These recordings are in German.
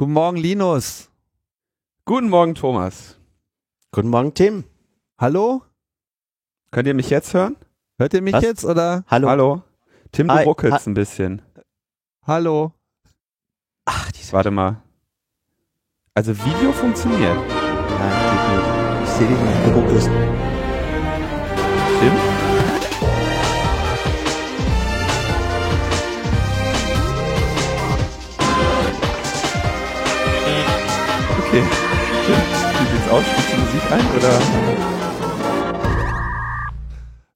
Guten Morgen, Linus. Guten Morgen, Thomas. Guten Morgen, Tim. Hallo? Könnt ihr mich jetzt hören? Hört ihr mich Was? jetzt oder? Hallo. Hallo? Tim, du Hi. ruckelst Ha- ein bisschen. Hallo? Ach, diese Warte mal. Also Video funktioniert. Nein, geht nicht. Ich sehe dich nicht. Du ruckelst. Tim? Okay. Sieht's aus? Spielst du Musik ein oder?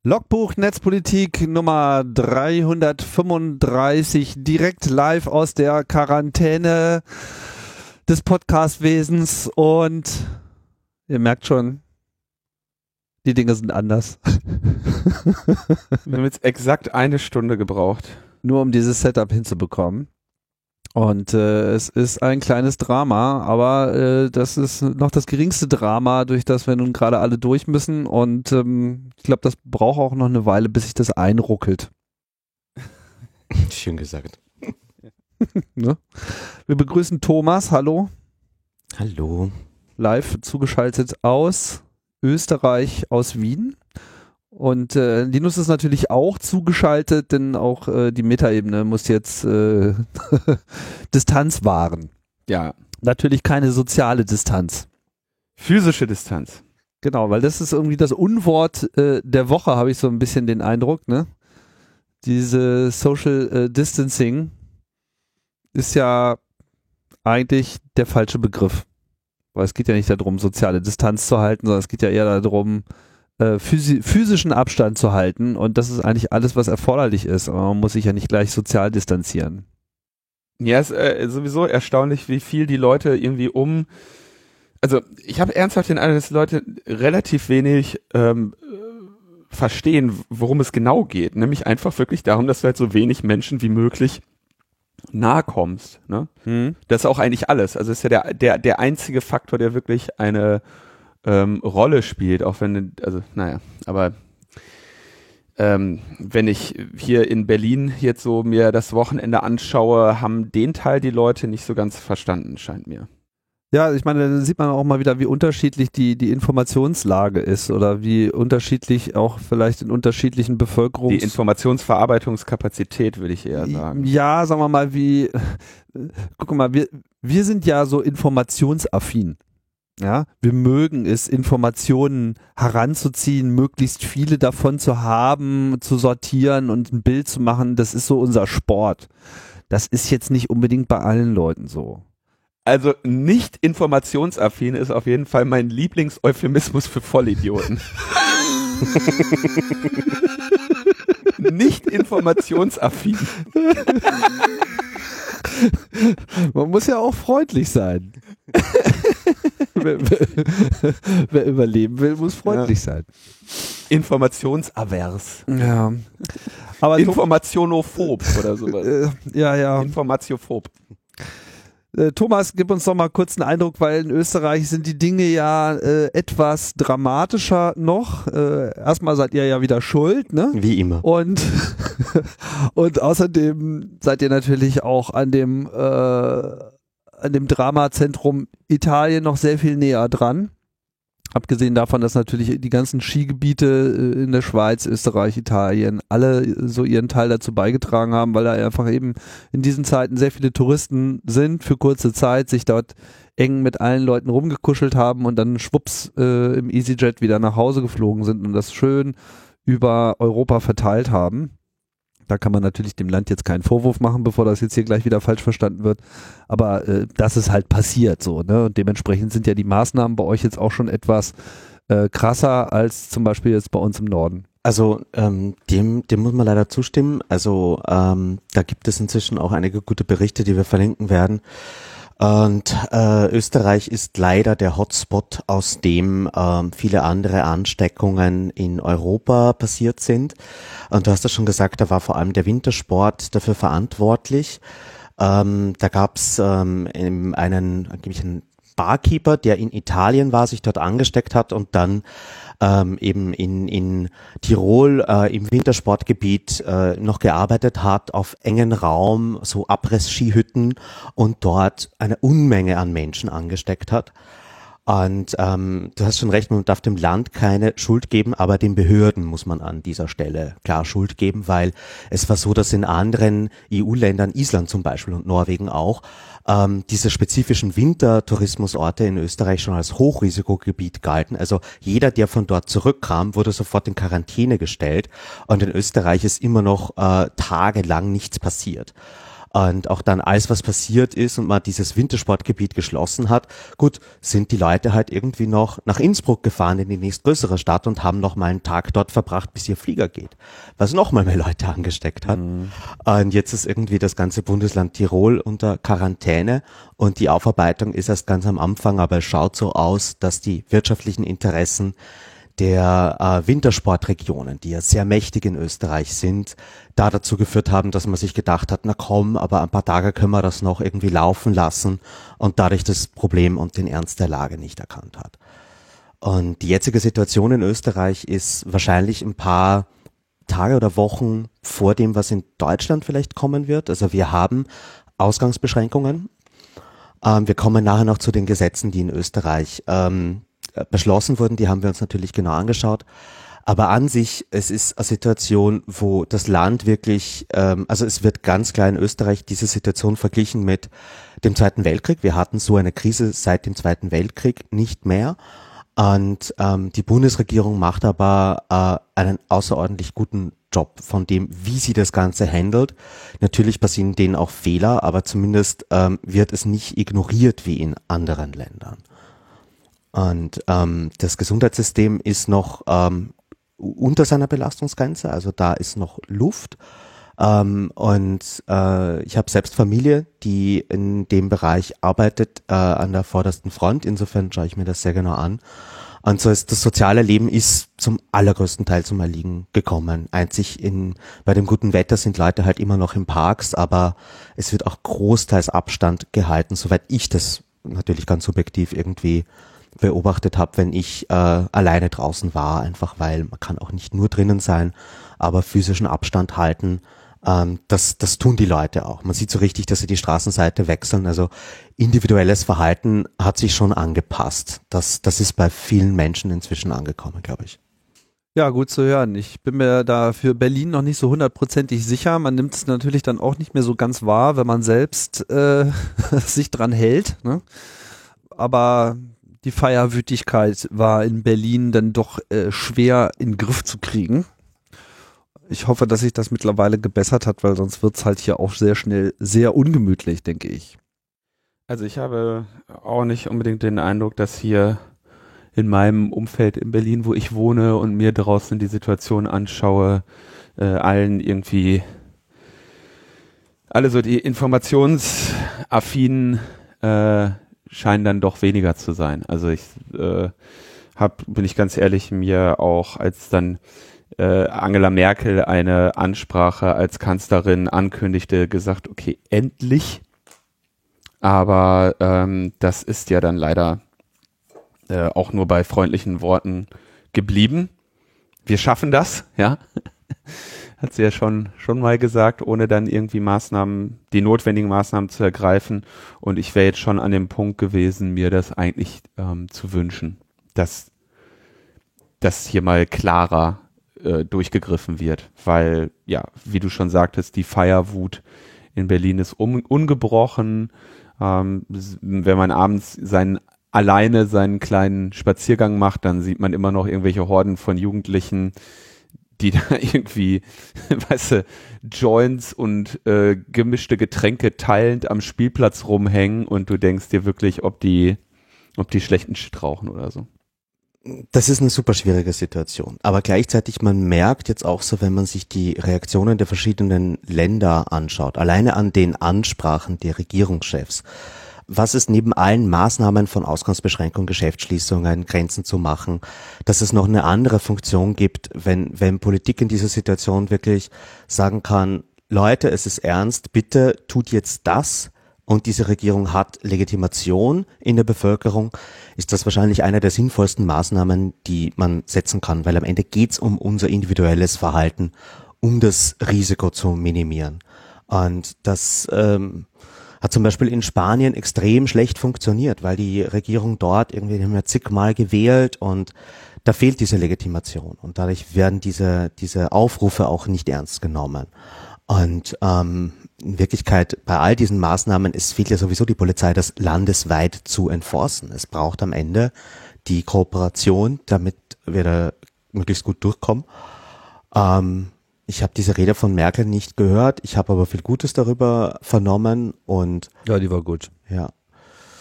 Logbuch Netzpolitik Nummer 335 direkt live aus der Quarantäne des Podcastwesens und ihr merkt schon, die Dinge sind anders. Wir haben jetzt exakt eine Stunde gebraucht. Nur um dieses Setup hinzubekommen. Und äh, es ist ein kleines Drama, aber äh, das ist noch das geringste Drama, durch das wir nun gerade alle durch müssen. Und ähm, ich glaube, das braucht auch noch eine Weile, bis sich das einruckelt. Schön gesagt. Ne? Wir begrüßen Thomas, hallo, Hallo. live zugeschaltet aus Österreich, aus Wien. Und äh, Linus ist natürlich auch zugeschaltet, denn auch äh, die Metaebene muss jetzt äh, Distanz wahren. Ja. Natürlich keine soziale Distanz. Physische Distanz. Genau, weil das ist irgendwie das Unwort äh, der Woche, habe ich so ein bisschen den Eindruck, ne? Diese Social äh, Distancing ist ja eigentlich der falsche Begriff. Weil es geht ja nicht darum, soziale Distanz zu halten, sondern es geht ja eher darum, äh, physi physischen Abstand zu halten. Und das ist eigentlich alles, was erforderlich ist. Aber man muss sich ja nicht gleich sozial distanzieren. Ja, es ist äh, sowieso erstaunlich, wie viel die Leute irgendwie um. Also ich habe ernsthaft den Eindruck, dass die Leute relativ wenig ähm, äh, verstehen, worum es genau geht. Nämlich einfach wirklich darum, dass du halt so wenig Menschen wie möglich nahe kommst. Ne? Das ist auch eigentlich alles. Also es ist ja der, der, der einzige Faktor, der wirklich eine ähm, Rolle spielt, auch wenn, also naja, aber ähm, wenn ich hier in Berlin jetzt so mir das Wochenende anschaue, haben den Teil die Leute nicht so ganz verstanden, scheint mir. Ja, ich meine, da sieht man auch mal wieder, wie unterschiedlich die, die Informationslage ist oder wie unterschiedlich auch vielleicht in unterschiedlichen Bevölkerungs... Die Informationsverarbeitungskapazität, würde ich eher sagen. Ja, sagen wir mal, wie, guck mal, wir, wir sind ja so informationsaffin. Ja, wir mögen es, Informationen heranzuziehen, möglichst viele davon zu haben, zu sortieren und ein Bild zu machen. Das ist so unser Sport. Das ist jetzt nicht unbedingt bei allen Leuten so. Also nicht informationsaffin ist auf jeden Fall mein Lieblingseuphemismus für Vollidioten. nicht informationsaffin. Man muss ja auch freundlich sein. wer, wer, überleben will, muss freundlich sein. Informationsavers. Ja. Aber Informationophob oder sowas. äh, ja, ja. Informatiophob. Äh, Thomas, gib uns doch mal kurz einen Eindruck, weil in Österreich sind die Dinge ja äh, etwas dramatischer noch. Äh, erstmal seid ihr ja wieder schuld, ne? Wie immer. Und, und außerdem seid ihr natürlich auch an dem, äh, an dem Dramazentrum Italien noch sehr viel näher dran. Abgesehen davon, dass natürlich die ganzen Skigebiete äh, in der Schweiz, Österreich, Italien alle so ihren Teil dazu beigetragen haben, weil da einfach eben in diesen Zeiten sehr viele Touristen sind für kurze Zeit, sich dort eng mit allen Leuten rumgekuschelt haben und dann schwupps äh, im EasyJet wieder nach Hause geflogen sind und das schön über Europa verteilt haben. Da kann man natürlich dem Land jetzt keinen Vorwurf machen, bevor das jetzt hier gleich wieder falsch verstanden wird. Aber äh, das ist halt passiert so, ne? Und dementsprechend sind ja die Maßnahmen bei euch jetzt auch schon etwas äh, krasser als zum Beispiel jetzt bei uns im Norden. Also ähm, dem, dem muss man leider zustimmen. Also ähm, da gibt es inzwischen auch einige gute Berichte, die wir verlinken werden. Und äh, Österreich ist leider der Hotspot, aus dem ähm, viele andere Ansteckungen in Europa passiert sind. Und du hast ja schon gesagt, da war vor allem der Wintersport dafür verantwortlich. Ähm, da gab es ähm, in einen, einen Barkeeper, der in Italien war, sich dort angesteckt hat und dann ähm, eben in, in Tirol äh, im Wintersportgebiet äh, noch gearbeitet hat, auf engen Raum, so Abriss-Skihütten und dort eine Unmenge an Menschen angesteckt hat. Und ähm, du hast schon recht, man darf dem Land keine Schuld geben, aber den Behörden muss man an dieser Stelle klar Schuld geben, weil es war so, dass in anderen EU-Ländern, Island zum Beispiel und Norwegen auch, ähm, diese spezifischen Wintertourismusorte in Österreich schon als Hochrisikogebiet galten. Also jeder, der von dort zurückkam, wurde sofort in Quarantäne gestellt. Und in Österreich ist immer noch äh, tagelang nichts passiert. Und auch dann alles, was passiert ist und man dieses Wintersportgebiet geschlossen hat, gut, sind die Leute halt irgendwie noch nach Innsbruck gefahren in die nächstgrößere Stadt und haben noch mal einen Tag dort verbracht, bis ihr Flieger geht. Was noch mal mehr Leute angesteckt hat. Mhm. Und jetzt ist irgendwie das ganze Bundesland Tirol unter Quarantäne und die Aufarbeitung ist erst ganz am Anfang, aber es schaut so aus, dass die wirtschaftlichen Interessen der äh, Wintersportregionen, die ja sehr mächtig in Österreich sind, da dazu geführt haben, dass man sich gedacht hat, na komm, aber ein paar Tage können wir das noch irgendwie laufen lassen und dadurch das Problem und den Ernst der Lage nicht erkannt hat. Und die jetzige Situation in Österreich ist wahrscheinlich ein paar Tage oder Wochen vor dem, was in Deutschland vielleicht kommen wird. Also wir haben Ausgangsbeschränkungen. Ähm, wir kommen nachher noch zu den Gesetzen, die in Österreich ähm, äh, beschlossen wurden, die haben wir uns natürlich genau angeschaut. Aber an sich, es ist eine Situation, wo das Land wirklich, ähm, also es wird ganz klar in Österreich diese Situation verglichen mit dem Zweiten Weltkrieg. Wir hatten so eine Krise seit dem Zweiten Weltkrieg nicht mehr. Und ähm, die Bundesregierung macht aber äh, einen außerordentlich guten Job von dem, wie sie das Ganze handelt. Natürlich passieren denen auch Fehler, aber zumindest ähm, wird es nicht ignoriert wie in anderen Ländern. Und ähm, das Gesundheitssystem ist noch ähm, unter seiner Belastungsgrenze, also da ist noch Luft. Ähm, und äh, ich habe selbst Familie, die in dem Bereich arbeitet, äh, an der vordersten Front. Insofern schaue ich mir das sehr genau an. Und so ist das soziale Leben ist zum allergrößten Teil zum Erliegen gekommen. Einzig in, bei dem guten Wetter sind Leute halt immer noch im Parks, aber es wird auch großteils Abstand gehalten, soweit ich das natürlich ganz subjektiv irgendwie beobachtet habe, wenn ich äh, alleine draußen war, einfach weil man kann auch nicht nur drinnen sein, aber physischen Abstand halten, ähm, das, das tun die Leute auch. Man sieht so richtig, dass sie die Straßenseite wechseln. Also individuelles Verhalten hat sich schon angepasst. Das, das ist bei vielen Menschen inzwischen angekommen, glaube ich. Ja, gut zu hören. Ich bin mir da für Berlin noch nicht so hundertprozentig sicher. Man nimmt es natürlich dann auch nicht mehr so ganz wahr, wenn man selbst äh, sich dran hält. Ne? Aber die Feierwütigkeit war in Berlin dann doch äh, schwer in den Griff zu kriegen. Ich hoffe, dass sich das mittlerweile gebessert hat, weil sonst wird es halt hier auch sehr schnell sehr ungemütlich, denke ich. Also ich habe auch nicht unbedingt den Eindruck, dass hier in meinem Umfeld in Berlin, wo ich wohne und mir draußen die Situation anschaue, äh, allen irgendwie alle so die informationsaffinen äh, scheinen dann doch weniger zu sein. Also ich äh, habe, bin ich ganz ehrlich, mir auch als dann äh, Angela Merkel eine Ansprache als Kanzlerin ankündigte, gesagt, okay, endlich. Aber ähm, das ist ja dann leider äh, auch nur bei freundlichen Worten geblieben. Wir schaffen das, ja hat sie ja schon, schon mal gesagt, ohne dann irgendwie Maßnahmen, die notwendigen Maßnahmen zu ergreifen. Und ich wäre jetzt schon an dem Punkt gewesen, mir das eigentlich ähm, zu wünschen, dass das hier mal klarer äh, durchgegriffen wird. Weil, ja, wie du schon sagtest, die Feierwut in Berlin ist um, ungebrochen. Ähm, wenn man abends seinen alleine seinen kleinen Spaziergang macht, dann sieht man immer noch irgendwelche Horden von Jugendlichen, die da irgendwie, weißt du, Joints und äh, gemischte Getränke teilend am Spielplatz rumhängen und du denkst dir wirklich, ob die, ob die schlechten Shit rauchen oder so. Das ist eine super schwierige Situation. Aber gleichzeitig, man merkt jetzt auch so, wenn man sich die Reaktionen der verschiedenen Länder anschaut, alleine an den Ansprachen der Regierungschefs, was es neben allen Maßnahmen von Ausgangsbeschränkung, Geschäftsschließungen, Grenzen zu machen, dass es noch eine andere Funktion gibt, wenn, wenn Politik in dieser Situation wirklich sagen kann, Leute, es ist ernst, bitte tut jetzt das, und diese Regierung hat Legitimation in der Bevölkerung, ist das wahrscheinlich eine der sinnvollsten Maßnahmen, die man setzen kann, weil am Ende geht's um unser individuelles Verhalten, um das Risiko zu minimieren. Und das ähm, hat zum Beispiel in Spanien extrem schlecht funktioniert, weil die Regierung dort irgendwie haben wir zigmal gewählt und da fehlt diese Legitimation und dadurch werden diese, diese Aufrufe auch nicht ernst genommen. Und ähm, in Wirklichkeit bei all diesen Maßnahmen, es fehlt ja sowieso die Polizei, das landesweit zu enforcen. Es braucht am Ende die Kooperation, damit wir da möglichst gut durchkommen. Ähm, ich habe diese Rede von Merkel nicht gehört, ich habe aber viel Gutes darüber vernommen und ja, die war gut. Ja.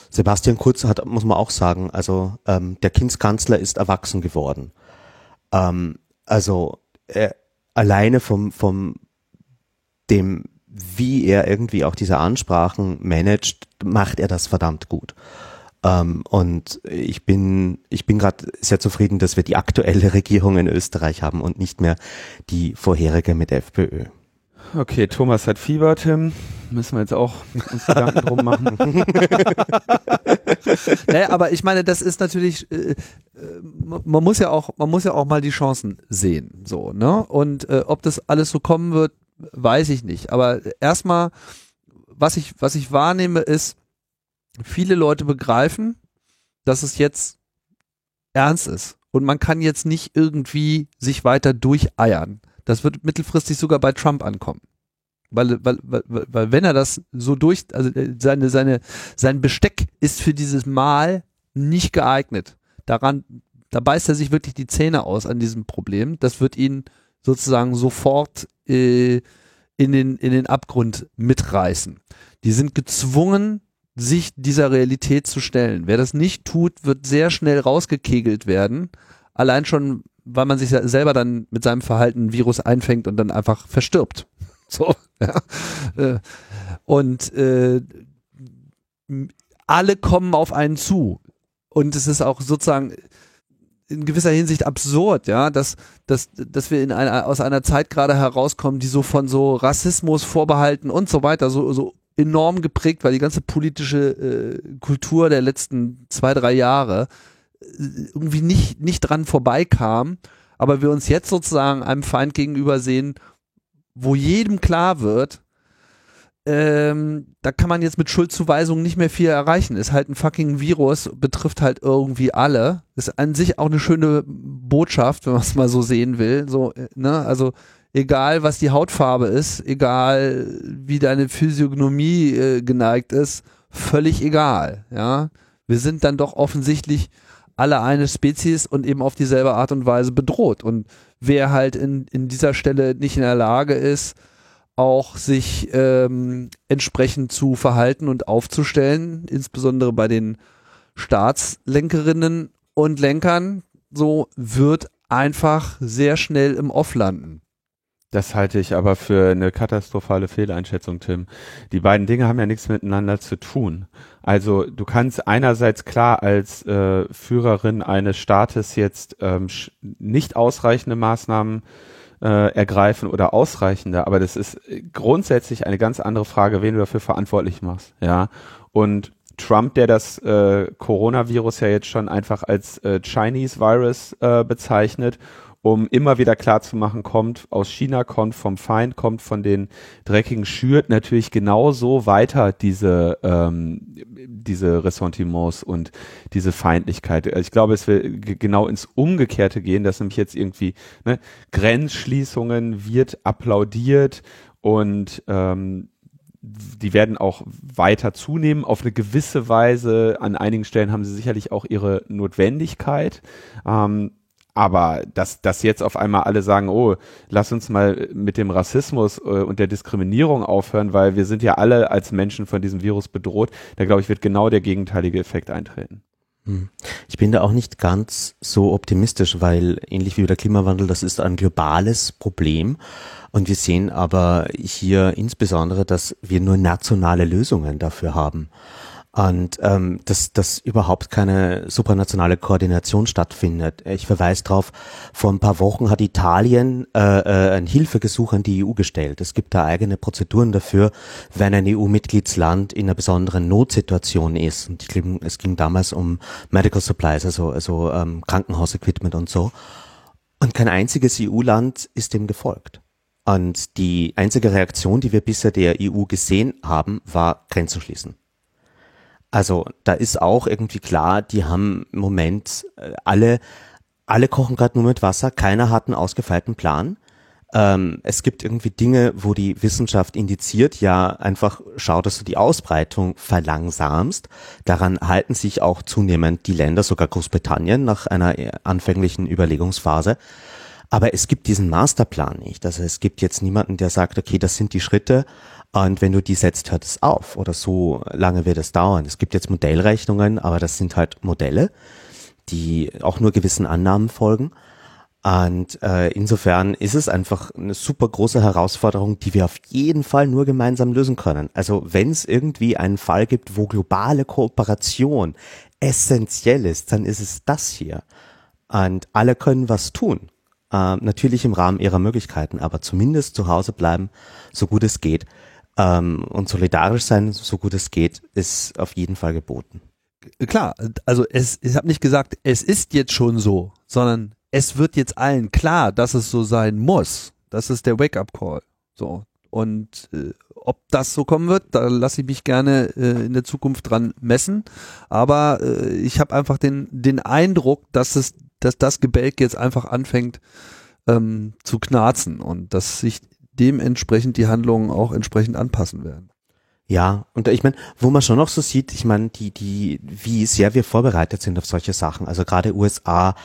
Sebastian Kurz hat, muss man auch sagen, also ähm, der Kindskanzler ist erwachsen geworden. Ähm, also er, alleine vom, vom dem, wie er irgendwie auch diese Ansprachen managt, macht er das verdammt gut. Ähm, und ich bin, ich bin gerade sehr zufrieden, dass wir die aktuelle Regierung in Österreich haben und nicht mehr die vorherige mit FPÖ. Okay, Thomas hat Fieber, Tim. Müssen wir jetzt auch uns Gedanken drum machen. naja, aber ich meine, das ist natürlich, äh, äh man muss ja auch, man muss ja auch mal die Chancen sehen, so, ne? Und äh, ob das alles so kommen wird, weiß ich nicht. Aber erstmal, was ich, was ich wahrnehme, ist, viele Leute begreifen, dass es jetzt ernst ist. Und man kann jetzt nicht irgendwie sich weiter durcheiern. Das wird mittelfristig sogar bei Trump ankommen. Weil, weil, weil, weil wenn er das so durch, also äh, seine, seine, sein Besteck ist für dieses Mal nicht geeignet. Daran, da beißt er sich wirklich die Zähne aus an diesem Problem. Das wird ihn sozusagen sofort äh, in, den, in den Abgrund mitreißen. Die sind gezwungen, sich dieser Realität zu stellen. Wer das nicht tut, wird sehr schnell rausgekegelt werden. Allein schon, weil man sich selber dann mit seinem Verhalten ein Virus einfängt und dann einfach verstirbt. So, ja. Äh, und äh, alle kommen auf einen zu. Und es ist auch sozusagen in gewisser Hinsicht absurd, ja, dass, dass, dass wir in einer, aus einer Zeit gerade herauskommen, die so von so Rassismus, Vorbehalten und so weiter so, so enorm geprägt war, die ganze politische äh, Kultur der letzten zwei, drei Jahre äh, irgendwie nicht, nicht dran vorbeikam, aber wir uns jetzt sozusagen einem Feind gegenüber sehen, wo jedem klar wird, ähm, da kann man jetzt mit Schuldzuweisungen nicht mehr viel erreichen. Ist halt ein fucking Virus, betrifft halt irgendwie alle. Ist an sich auch eine schöne Botschaft, wenn man es mal so sehen will. So, äh, ne, also egal was die Hautfarbe ist, egal wie deine Physiognomie äh, geneigt ist, völlig egal. Ja, wir sind dann doch offensichtlich alle eine Spezies und eben auf dieselbe Art und Weise bedroht. Und wer halt in, in dieser Stelle nicht in der Lage ist, auch sich ähm, entsprechend zu verhalten und aufzustellen, insbesondere bei den Staatslenkerinnen und Lenkern, so wird einfach sehr schnell im Off landen. Das halte ich aber für eine katastrophale Fehleinschätzung, Tim. Die beiden Dinge haben ja nichts miteinander zu tun. Also du kannst einerseits klar als äh, Führerin eines Staates jetzt ähm, nicht ausreichende Maßnahmen äh, ergreifen oder ausreichende, aber das ist grundsätzlich eine ganz andere Frage, wen du dafür verantwortlich machst, ja. Und Trump, der das äh, Coronavirus ja jetzt schon einfach als äh, Chinese Virus äh, bezeichnet um immer wieder klarzumachen, kommt aus China, kommt vom Feind, kommt von den dreckigen schürt natürlich genauso weiter diese, ähm, diese Ressentiments und diese Feindlichkeit. Also ich glaube, es wird genau ins Umgekehrte gehen, dass nämlich jetzt irgendwie ne, Grenzschließungen wird applaudiert und ähm, die werden auch weiter zunehmen. Auf eine gewisse Weise, an einigen Stellen haben sie sicherlich auch ihre Notwendigkeit. Ähm, aber dass, dass jetzt auf einmal alle sagen, oh, lass uns mal mit dem Rassismus äh, und der Diskriminierung aufhören, weil wir sind ja alle als Menschen von diesem Virus bedroht, da glaube ich, wird genau der gegenteilige Effekt eintreten. Hm. Ich bin da auch nicht ganz so optimistisch, weil ähnlich wie der Klimawandel, das ist ein globales Problem. Und wir sehen aber hier insbesondere, dass wir nur nationale Lösungen dafür haben. Und ähm, dass, dass überhaupt keine supranationale Koordination stattfindet. Ich verweise darauf, vor ein paar Wochen hat Italien äh, äh, ein Hilfegesuch an die EU gestellt. Es gibt da eigene Prozeduren dafür, wenn ein EU-Mitgliedsland in einer besonderen Notsituation ist. Und ich glaube, es ging damals um Medical Supplies, also, also ähm, Krankenhausequipment und so. Und kein einziges EU-Land ist dem gefolgt. Und die einzige Reaktion, die wir bisher der EU gesehen haben, war Grenzen schließen. Also da ist auch irgendwie klar, die haben im Moment äh, alle, alle kochen gerade nur mit Wasser, keiner hat einen ausgefeilten Plan. Ähm, es gibt irgendwie Dinge, wo die Wissenschaft indiziert, ja einfach schau, dass du die Ausbreitung verlangsamst. Daran halten sich auch zunehmend die Länder, sogar Großbritannien nach einer anfänglichen Überlegungsphase. Aber es gibt diesen Masterplan nicht. Also es gibt jetzt niemanden, der sagt, okay, das sind die Schritte, und wenn du die setzt, hört es auf oder so lange wird es dauern. Es gibt jetzt Modellrechnungen, aber das sind halt Modelle, die auch nur gewissen Annahmen folgen. Und äh, insofern ist es einfach eine super große Herausforderung, die wir auf jeden Fall nur gemeinsam lösen können. Also wenn es irgendwie einen Fall gibt, wo globale Kooperation essentiell ist, dann ist es das hier. Und alle können was tun. Äh, natürlich im Rahmen ihrer Möglichkeiten, aber zumindest zu Hause bleiben, so gut es geht. Ähm, und solidarisch sein, so gut es geht, ist auf jeden Fall geboten. Klar, also es, ich habe nicht gesagt, es ist jetzt schon so, sondern es wird jetzt allen klar, dass es so sein muss. Das ist der Wake-up-Call. So. Und äh, ob das so kommen wird, da lasse ich mich gerne äh, in der Zukunft dran messen. Aber äh, ich habe einfach den, den Eindruck, dass es, dass das Gebälk jetzt einfach anfängt ähm, zu knarzen und dass sich dementsprechend die Handlungen auch entsprechend anpassen werden. Ja, und ich meine, wo man schon noch so sieht, ich meine, die, die, wie sehr wir vorbereitet sind auf solche Sachen. Also gerade USA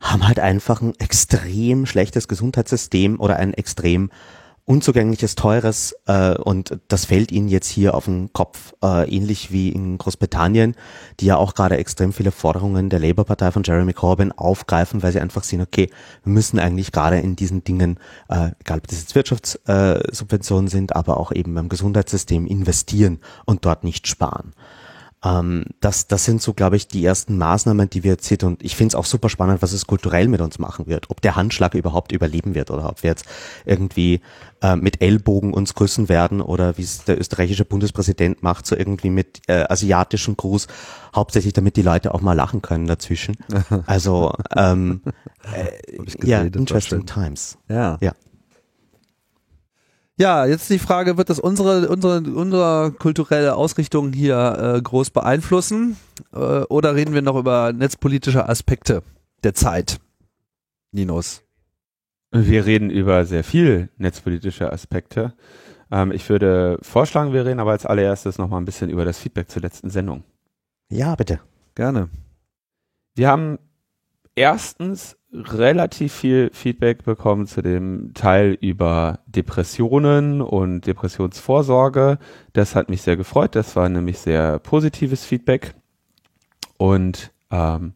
haben halt einfach ein extrem schlechtes Gesundheitssystem oder ein extrem unzugängliches, teures äh, und das fällt ihnen jetzt hier auf den Kopf, äh, ähnlich wie in Großbritannien, die ja auch gerade extrem viele Forderungen der Labour-Partei von Jeremy Corbyn aufgreifen, weil sie einfach sehen, okay, wir müssen eigentlich gerade in diesen Dingen, äh, egal ob das jetzt Wirtschaftssubventionen äh, sind, aber auch eben beim Gesundheitssystem investieren und dort nicht sparen. Ähm, das, das sind so, glaube ich, die ersten Maßnahmen, die wir jetzt sehen. Und ich finde es auch super spannend, was es kulturell mit uns machen wird. Ob der Handschlag überhaupt überleben wird oder ob wir jetzt irgendwie äh, mit Ellbogen uns grüßen werden oder wie es der österreichische Bundespräsident macht, so irgendwie mit äh, asiatischem Gruß, hauptsächlich damit die Leute auch mal lachen können dazwischen. Also ähm, äh, ja, interesting times. Ja. ja. Ja, jetzt die Frage, wird das unsere, unsere, unsere kulturelle Ausrichtung hier äh, groß beeinflussen? Äh, oder reden wir noch über netzpolitische Aspekte der Zeit? Ninos. Wir reden über sehr viel netzpolitische Aspekte. Ähm, ich würde vorschlagen, wir reden aber als allererstes nochmal ein bisschen über das Feedback zur letzten Sendung. Ja, bitte. Gerne. Wir haben erstens relativ viel Feedback bekommen zu dem Teil über Depressionen und Depressionsvorsorge. Das hat mich sehr gefreut. Das war nämlich sehr positives Feedback. Und ähm,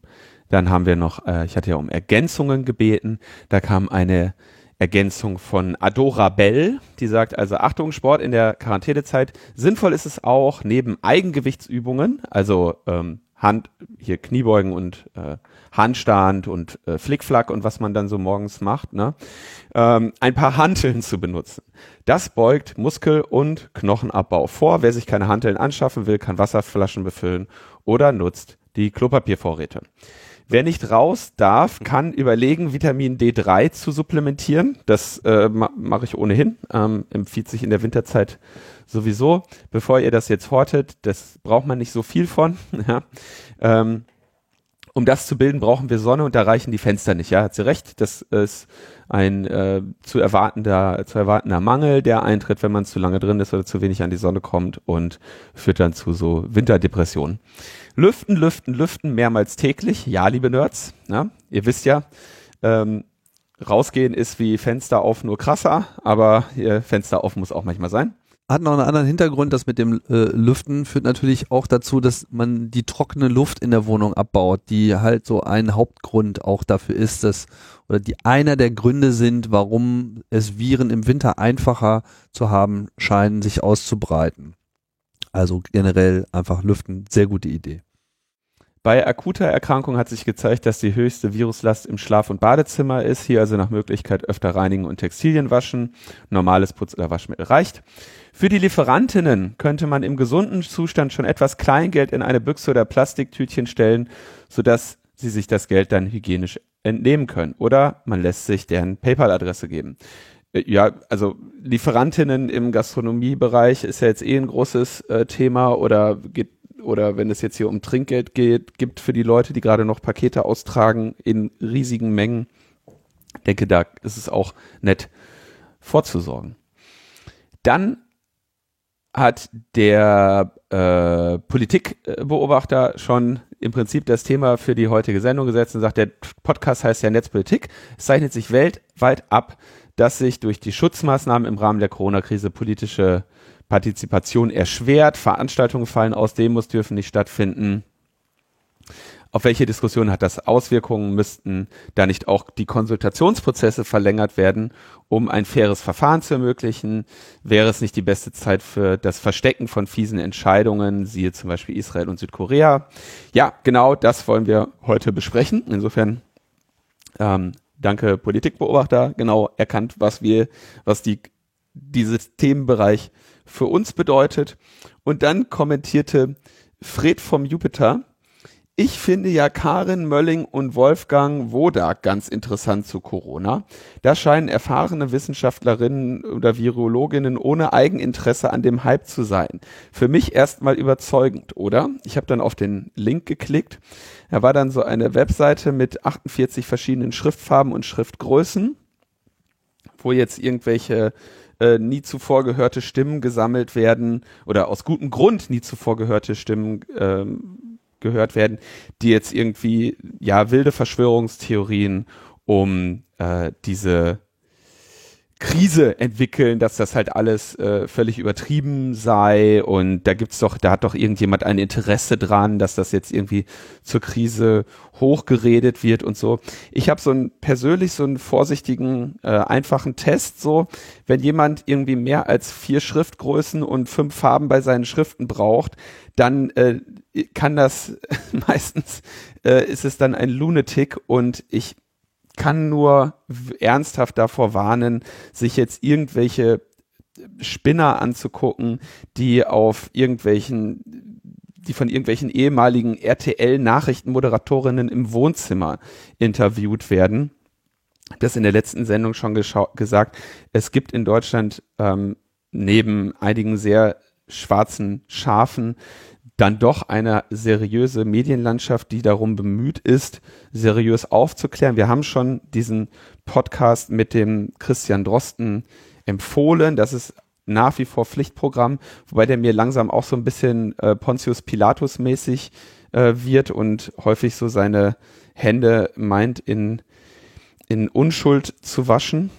dann haben wir noch, äh, ich hatte ja um Ergänzungen gebeten. Da kam eine Ergänzung von Adora Bell, die sagt also Achtung, Sport in der Quarantänezeit. Sinnvoll ist es auch, neben Eigengewichtsübungen, also ähm, Hand, hier Kniebeugen und äh, Handstand und äh, Flickflack und was man dann so morgens macht, ne? ähm, ein paar Hanteln zu benutzen. Das beugt Muskel- und Knochenabbau vor. Wer sich keine Hanteln anschaffen will, kann Wasserflaschen befüllen oder nutzt die Klopapiervorräte. Wer nicht raus darf, kann überlegen, Vitamin D3 zu supplementieren. Das äh, ma mache ich ohnehin. Ähm, empfiehlt sich in der Winterzeit sowieso. Bevor ihr das jetzt hortet, das braucht man nicht so viel von. ja. ähm, um das zu bilden, brauchen wir Sonne und da reichen die Fenster nicht. Ja, hat sie recht. Das ist ein äh, zu erwartender, zu erwartender Mangel, der eintritt, wenn man zu lange drin ist oder zu wenig an die Sonne kommt und führt dann zu so Winterdepressionen. Lüften, lüften, lüften mehrmals täglich. Ja, liebe Nerds, ja, ihr wisst ja, ähm, rausgehen ist wie Fenster auf nur krasser, aber äh, Fenster auf muss auch manchmal sein hat noch einen anderen Hintergrund. Das mit dem äh, Lüften führt natürlich auch dazu, dass man die trockene Luft in der Wohnung abbaut, die halt so ein Hauptgrund auch dafür ist, dass oder die einer der Gründe sind, warum es Viren im Winter einfacher zu haben scheinen, sich auszubreiten. Also generell einfach lüften, sehr gute Idee. Bei akuter Erkrankung hat sich gezeigt, dass die höchste Viruslast im Schlaf- und Badezimmer ist. Hier also nach Möglichkeit öfter reinigen und Textilien waschen. Normales Putz- oder Waschmittel reicht. Für die Lieferantinnen könnte man im gesunden Zustand schon etwas Kleingeld in eine Büchse oder Plastiktütchen stellen, sodass sie sich das Geld dann hygienisch entnehmen können. Oder man lässt sich deren PayPal-Adresse geben. Äh, Ja, also Lieferantinnen im Gastronomiebereich ist ja jetzt eh ein großes äh, Thema oder geht oder wenn es jetzt hier um Trinkgeld geht, gibt für die Leute, die gerade noch Pakete austragen in riesigen Mengen, denke, da ist es auch nett vorzusorgen. Dann hat der äh, Politikbeobachter schon im Prinzip das Thema für die heutige Sendung gesetzt und sagt, der Podcast heißt ja Netzpolitik. Es zeichnet sich weltweit ab, dass sich durch die Schutzmaßnahmen im Rahmen der Corona-Krise politische Partizipation erschwert, Veranstaltungen fallen aus, Demos dürfen nicht stattfinden. Auf welche Diskussion hat das Auswirkungen? Müssten da nicht auch die Konsultationsprozesse verlängert werden, um ein faires Verfahren zu ermöglichen? Wäre es nicht die beste Zeit für das Verstecken von fiesen Entscheidungen, siehe zum Beispiel Israel und Südkorea? Ja, genau das wollen wir heute besprechen. Insofern ähm, danke Politikbeobachter, genau erkannt, was wir, was die dieses Themenbereich für uns bedeutet. Und dann kommentierte Fred vom Jupiter, ich finde ja Karin Mölling und Wolfgang Wodak ganz interessant zu Corona. Da scheinen erfahrene Wissenschaftlerinnen oder Virologinnen ohne Eigeninteresse an dem Hype zu sein. Für mich erstmal überzeugend, oder? Ich habe dann auf den Link geklickt. Da war dann so eine Webseite mit 48 verschiedenen Schriftfarben und Schriftgrößen, wo jetzt irgendwelche äh, nie zuvor gehörte Stimmen gesammelt werden oder aus gutem Grund nie zuvor gehörte Stimmen ähm, gehört werden, die jetzt irgendwie ja wilde Verschwörungstheorien um äh, diese Krise entwickeln, dass das halt alles äh, völlig übertrieben sei und da gibt's doch, da hat doch irgendjemand ein Interesse dran, dass das jetzt irgendwie zur Krise hochgeredet wird und so. Ich habe so einen persönlich so einen vorsichtigen, äh, einfachen Test so, wenn jemand irgendwie mehr als vier Schriftgrößen und fünf Farben bei seinen Schriften braucht, dann äh, kann das meistens äh, ist es dann ein Lunatic und ich kann nur ernsthaft davor warnen, sich jetzt irgendwelche Spinner anzugucken, die auf irgendwelchen, die von irgendwelchen ehemaligen RTL-Nachrichtenmoderatorinnen im Wohnzimmer interviewt werden. Das in der letzten Sendung schon gesagt. Es gibt in Deutschland ähm, neben einigen sehr schwarzen Schafen dann doch eine seriöse Medienlandschaft, die darum bemüht ist, seriös aufzuklären. Wir haben schon diesen Podcast mit dem Christian Drosten empfohlen. Das ist nach wie vor Pflichtprogramm, wobei der mir langsam auch so ein bisschen äh, Pontius Pilatus mäßig äh, wird und häufig so seine Hände meint in, in Unschuld zu waschen.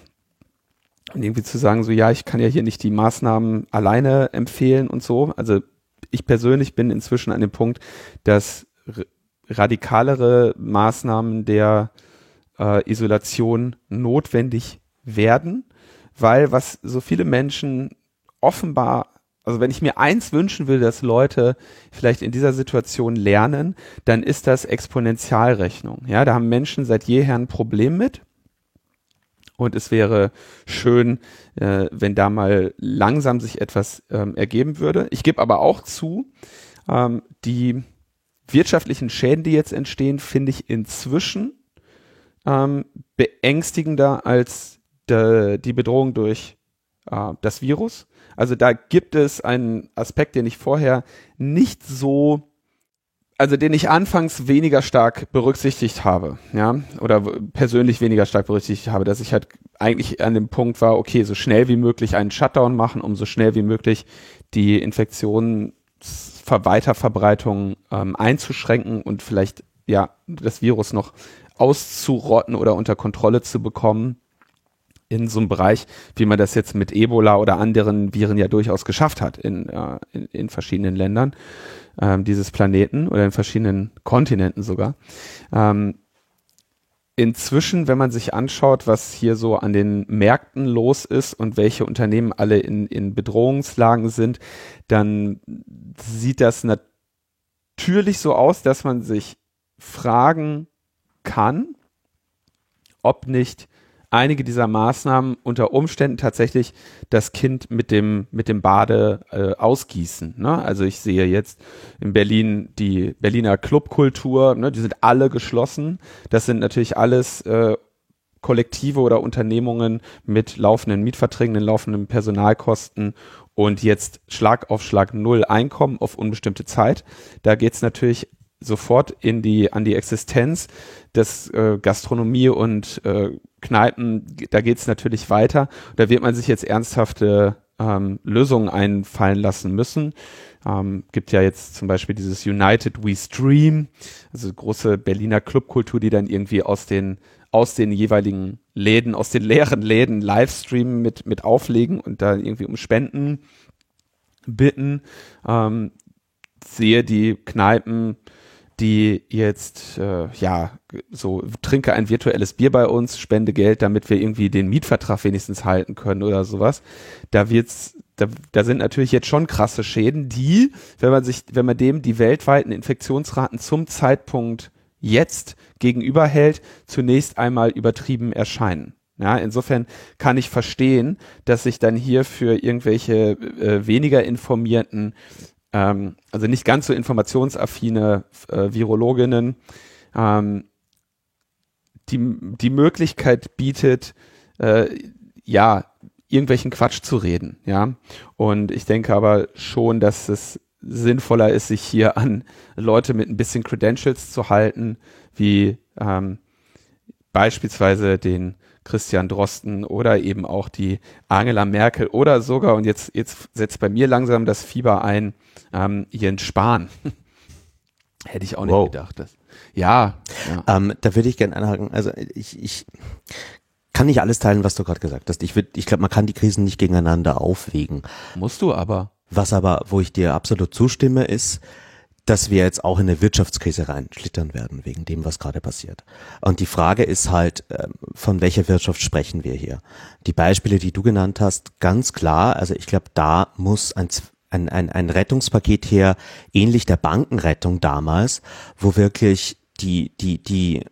Und irgendwie zu sagen, so ja, ich kann ja hier nicht die Maßnahmen alleine empfehlen und so. Also ich persönlich bin inzwischen an dem Punkt, dass radikalere Maßnahmen der äh, Isolation notwendig werden, weil was so viele Menschen offenbar, also wenn ich mir eins wünschen will, dass Leute vielleicht in dieser Situation lernen, dann ist das Exponentialrechnung. Ja, da haben Menschen seit jeher ein Problem mit. Und es wäre schön, äh, wenn da mal langsam sich etwas ähm, ergeben würde. Ich gebe aber auch zu, ähm, die wirtschaftlichen Schäden, die jetzt entstehen, finde ich inzwischen ähm, beängstigender als de, die Bedrohung durch äh, das Virus. Also da gibt es einen Aspekt, den ich vorher nicht so also den ich anfangs weniger stark berücksichtigt habe, ja, oder persönlich weniger stark berücksichtigt habe, dass ich halt eigentlich an dem Punkt war, okay, so schnell wie möglich einen Shutdown machen, um so schnell wie möglich die Infektionsweiterverbreitung ähm, einzuschränken und vielleicht ja das Virus noch auszurotten oder unter Kontrolle zu bekommen in so einem Bereich, wie man das jetzt mit Ebola oder anderen Viren ja durchaus geschafft hat in, äh, in, in verschiedenen Ländern ähm, dieses Planeten oder in verschiedenen Kontinenten sogar. Ähm, inzwischen, wenn man sich anschaut, was hier so an den Märkten los ist und welche Unternehmen alle in, in Bedrohungslagen sind, dann sieht das natürlich so aus, dass man sich fragen kann, ob nicht einige dieser Maßnahmen unter Umständen tatsächlich das Kind mit dem, mit dem Bade äh, ausgießen. Ne? Also ich sehe jetzt in Berlin die Berliner Clubkultur, ne? die sind alle geschlossen. Das sind natürlich alles äh, Kollektive oder Unternehmungen mit laufenden Mietverträgen, den laufenden Personalkosten und jetzt Schlag auf Schlag null Einkommen auf unbestimmte Zeit. Da geht's natürlich sofort in die an die Existenz des äh, Gastronomie und äh, Kneipen, da geht's natürlich weiter. Da wird man sich jetzt ernsthafte ähm, Lösungen einfallen lassen müssen. Ähm, gibt ja jetzt zum Beispiel dieses United We Stream, also große Berliner Clubkultur, die dann irgendwie aus den aus den jeweiligen Läden, aus den leeren Läden Livestreamen mit mit auflegen und da irgendwie um Spenden bitten. Ähm, sehe die Kneipen die jetzt, äh, ja, so trinke ein virtuelles Bier bei uns, spende Geld, damit wir irgendwie den Mietvertrag wenigstens halten können oder sowas. Da wird's, da, da sind natürlich jetzt schon krasse Schäden, die, wenn man sich, wenn man dem die weltweiten Infektionsraten zum Zeitpunkt jetzt gegenüberhält, zunächst einmal übertrieben erscheinen. Ja, insofern kann ich verstehen, dass sich dann hier für irgendwelche äh, weniger informierten ähm, also nicht ganz so informationsaffine äh, Virologinnen, ähm, die, die Möglichkeit bietet, äh, ja, irgendwelchen Quatsch zu reden, ja. Und ich denke aber schon, dass es sinnvoller ist, sich hier an Leute mit ein bisschen Credentials zu halten, wie ähm, beispielsweise den Christian Drosten oder eben auch die Angela Merkel oder sogar, und jetzt, jetzt setzt bei mir langsam das Fieber ein, ähm, Jens Spahn. Hätte ich auch nicht wow. gedacht. Dass, ja. ja. Ähm, da würde ich gerne einhaken. Also ich, ich kann nicht alles teilen, was du gerade gesagt hast. Ich, ich glaube, man kann die Krisen nicht gegeneinander aufwägen. Musst du aber. Was aber, wo ich dir absolut zustimme, ist, dass wir jetzt auch in eine Wirtschaftskrise reinschlittern werden, wegen dem, was gerade passiert. Und die Frage ist halt, ähm, von welcher Wirtschaft sprechen wir hier? Die Beispiele, die du genannt hast, ganz klar, also ich glaube, da muss ein, ein, ein, ein Rettungspaket her, ähnlich der Bankenrettung damals, wo wirklich die, die, die,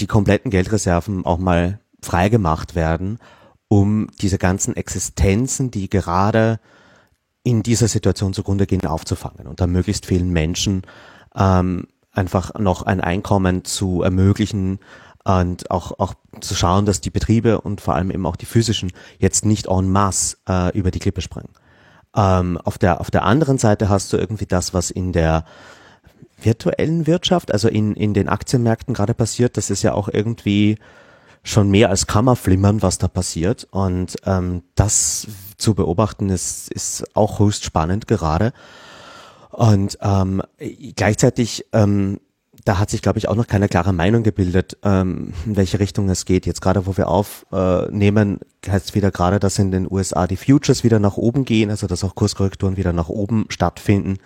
die kompletten Geldreserven auch mal freigemacht werden, um diese ganzen Existenzen, die gerade in dieser Situation zugrunde gehen, aufzufangen und da möglichst vielen Menschen ähm, einfach noch ein Einkommen zu ermöglichen und auch, auch zu schauen, dass die Betriebe und vor allem eben auch die physischen jetzt nicht en masse äh, über die Klippe springen. Ähm, auf, der, auf der anderen Seite hast du irgendwie das, was in der virtuellen Wirtschaft, also in, in den Aktienmärkten gerade passiert, das ist ja auch irgendwie schon mehr als Kammerflimmern, was da passiert. Und ähm, das zu beobachten ist, ist auch höchst spannend gerade. Und ähm, gleichzeitig, ähm, da hat sich, glaube ich, auch noch keine klare Meinung gebildet, ähm, in welche Richtung es geht. Jetzt gerade, wo wir aufnehmen, heißt es wieder gerade, dass in den USA die Futures wieder nach oben gehen, also dass auch Kurskorrekturen wieder nach oben stattfinden.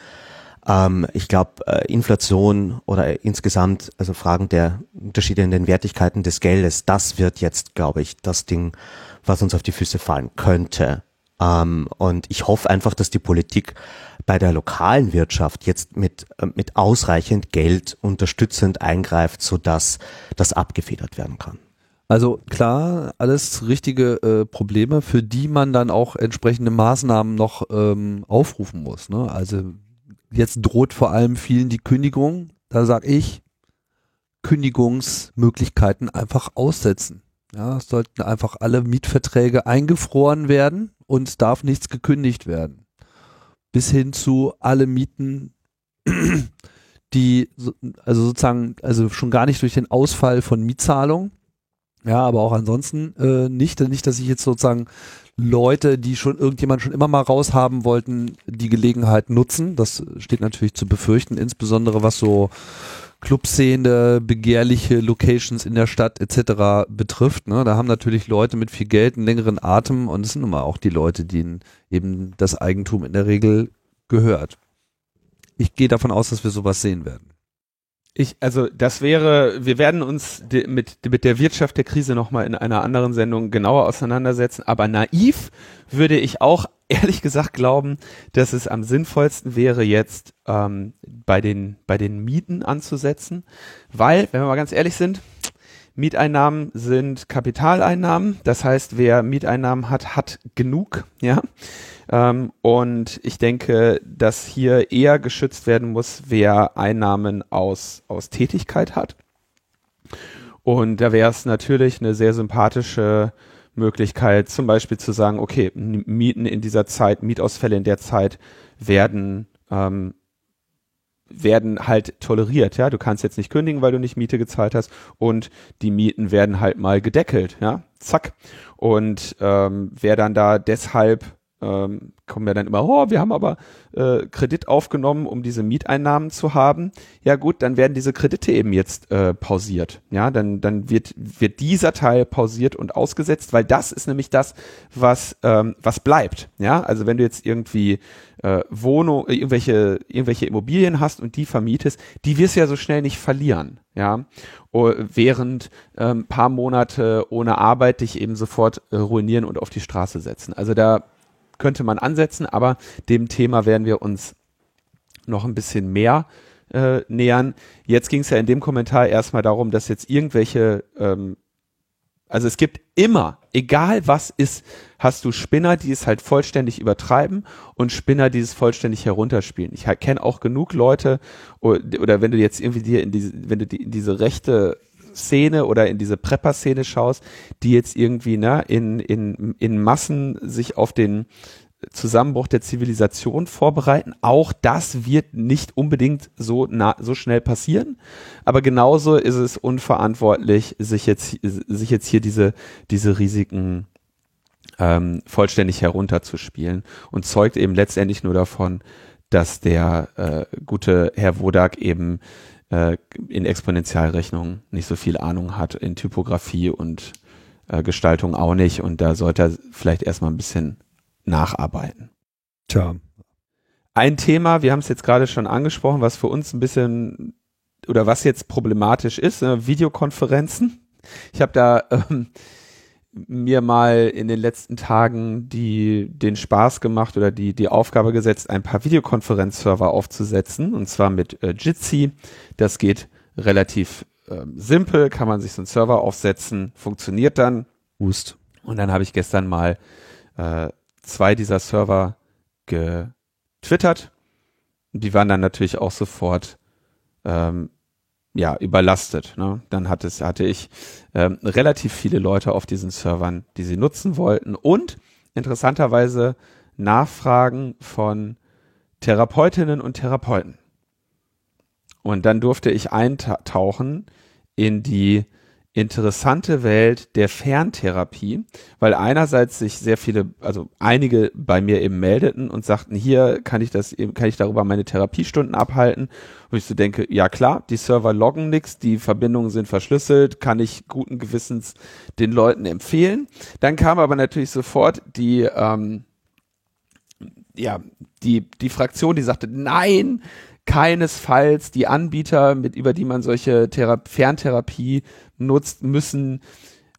Ähm, ich glaube, äh, Inflation oder insgesamt, also Fragen der Unterschiede in den Wertigkeiten des Geldes, das wird jetzt, glaube ich, das Ding, was uns auf die Füße fallen könnte. Ähm, und ich hoffe einfach, dass die Politik bei der lokalen Wirtschaft jetzt mit, äh, mit ausreichend Geld unterstützend eingreift, sodass das abgefedert werden kann. Also klar, alles richtige äh, Probleme, für die man dann auch entsprechende Maßnahmen noch ähm, aufrufen muss. Ne? Also jetzt droht vor allem vielen die Kündigung. Da sage ich, Kündigungsmöglichkeiten einfach aussetzen. Ja, es sollten einfach alle Mietverträge eingefroren werden und darf nichts gekündigt werden. Bis hin zu alle Mieten, die also sozusagen, also schon gar nicht durch den Ausfall von Mietzahlungen, ja, aber auch ansonsten äh, nicht, nicht, dass ich jetzt sozusagen Leute, die schon irgendjemand schon immer mal raushaben wollten, die Gelegenheit nutzen. Das steht natürlich zu befürchten, insbesondere was so Clubszene, begehrliche Locations in der Stadt etc. betrifft. Ne? Da haben natürlich Leute mit viel Geld einen längeren Atem und es sind nun mal auch die Leute, denen eben das Eigentum in der Regel gehört. Ich gehe davon aus, dass wir sowas sehen werden. Ich, also das wäre, wir werden uns de, mit, mit der Wirtschaft der Krise nochmal in einer anderen Sendung genauer auseinandersetzen, aber naiv würde ich auch ehrlich gesagt glauben, dass es am sinnvollsten wäre, jetzt ähm, bei, den, bei den Mieten anzusetzen, weil, wenn wir mal ganz ehrlich sind, Mieteinnahmen sind Kapitaleinnahmen. Das heißt, wer Mieteinnahmen hat, hat genug, ja. Ähm, und ich denke, dass hier eher geschützt werden muss, wer Einnahmen aus, aus Tätigkeit hat. Und da wäre es natürlich eine sehr sympathische Möglichkeit, zum Beispiel zu sagen, okay, Mieten in dieser Zeit, Mietausfälle in der Zeit werden ähm, werden halt toleriert, ja. Du kannst jetzt nicht kündigen, weil du nicht Miete gezahlt hast und die Mieten werden halt mal gedeckelt, ja. Zack. Und ähm, wer dann da deshalb ähm, kommen ja dann immer, oh, wir haben aber äh, Kredit aufgenommen, um diese Mieteinnahmen zu haben. Ja gut, dann werden diese Kredite eben jetzt äh, pausiert. Ja, dann, dann wird, wird dieser Teil pausiert und ausgesetzt, weil das ist nämlich das, was, ähm, was bleibt. Ja, also wenn du jetzt irgendwie äh, Wohnung, äh, irgendwelche, irgendwelche Immobilien hast und die vermietest, die wirst du ja so schnell nicht verlieren. Ja, während ähm, paar Monate ohne Arbeit dich eben sofort äh, ruinieren und auf die Straße setzen. Also da könnte man ansetzen, aber dem Thema werden wir uns noch ein bisschen mehr äh, nähern. Jetzt ging es ja in dem Kommentar erstmal darum, dass jetzt irgendwelche, ähm, also es gibt immer, egal was ist, hast du Spinner, die es halt vollständig übertreiben und Spinner, die es vollständig herunterspielen. Ich kenne auch genug Leute, oder, oder wenn du jetzt irgendwie dir in diese, wenn du die, in diese rechte Szene oder in diese Prepper-Szene schaust, die jetzt irgendwie ne, in, in, in Massen sich auf den Zusammenbruch der Zivilisation vorbereiten. Auch das wird nicht unbedingt so, na, so schnell passieren. Aber genauso ist es unverantwortlich, sich jetzt, sich jetzt hier diese, diese Risiken ähm, vollständig herunterzuspielen und zeugt eben letztendlich nur davon, dass der äh, gute Herr Wodak eben äh, in Exponentialrechnung nicht so viel Ahnung hat, in Typografie und äh, Gestaltung auch nicht. Und da sollte er vielleicht erstmal ein bisschen nacharbeiten. Tja. Ein Thema, wir haben es jetzt gerade schon angesprochen, was für uns ein bisschen oder was jetzt problematisch ist, äh, Videokonferenzen. Ich habe da ähm, mir mal in den letzten Tagen die, den Spaß gemacht oder die, die Aufgabe gesetzt, ein paar Videokonferenzserver aufzusetzen, und zwar mit äh, Jitsi. Das geht relativ äh, simpel, kann man sich so einen Server aufsetzen, funktioniert dann. Wust. Und dann habe ich gestern mal äh, zwei dieser Server getwittert. Die waren dann natürlich auch sofort ähm, ja, überlastet. Ne? Dann hat es, hatte ich ähm, relativ viele Leute auf diesen Servern, die sie nutzen wollten und interessanterweise Nachfragen von Therapeutinnen und Therapeuten. Und dann durfte ich eintauchen in die interessante Welt der Ferntherapie, weil einerseits sich sehr viele, also einige bei mir eben meldeten und sagten, hier kann ich das eben, kann ich darüber meine Therapiestunden abhalten. Und ich so denke, ja klar, die Server loggen nichts, die Verbindungen sind verschlüsselt, kann ich guten Gewissens den Leuten empfehlen. Dann kam aber natürlich sofort die, ähm, ja, die, die Fraktion, die sagte, nein, keinesfalls die Anbieter, mit über die man solche Thera Ferntherapie nutzt, müssen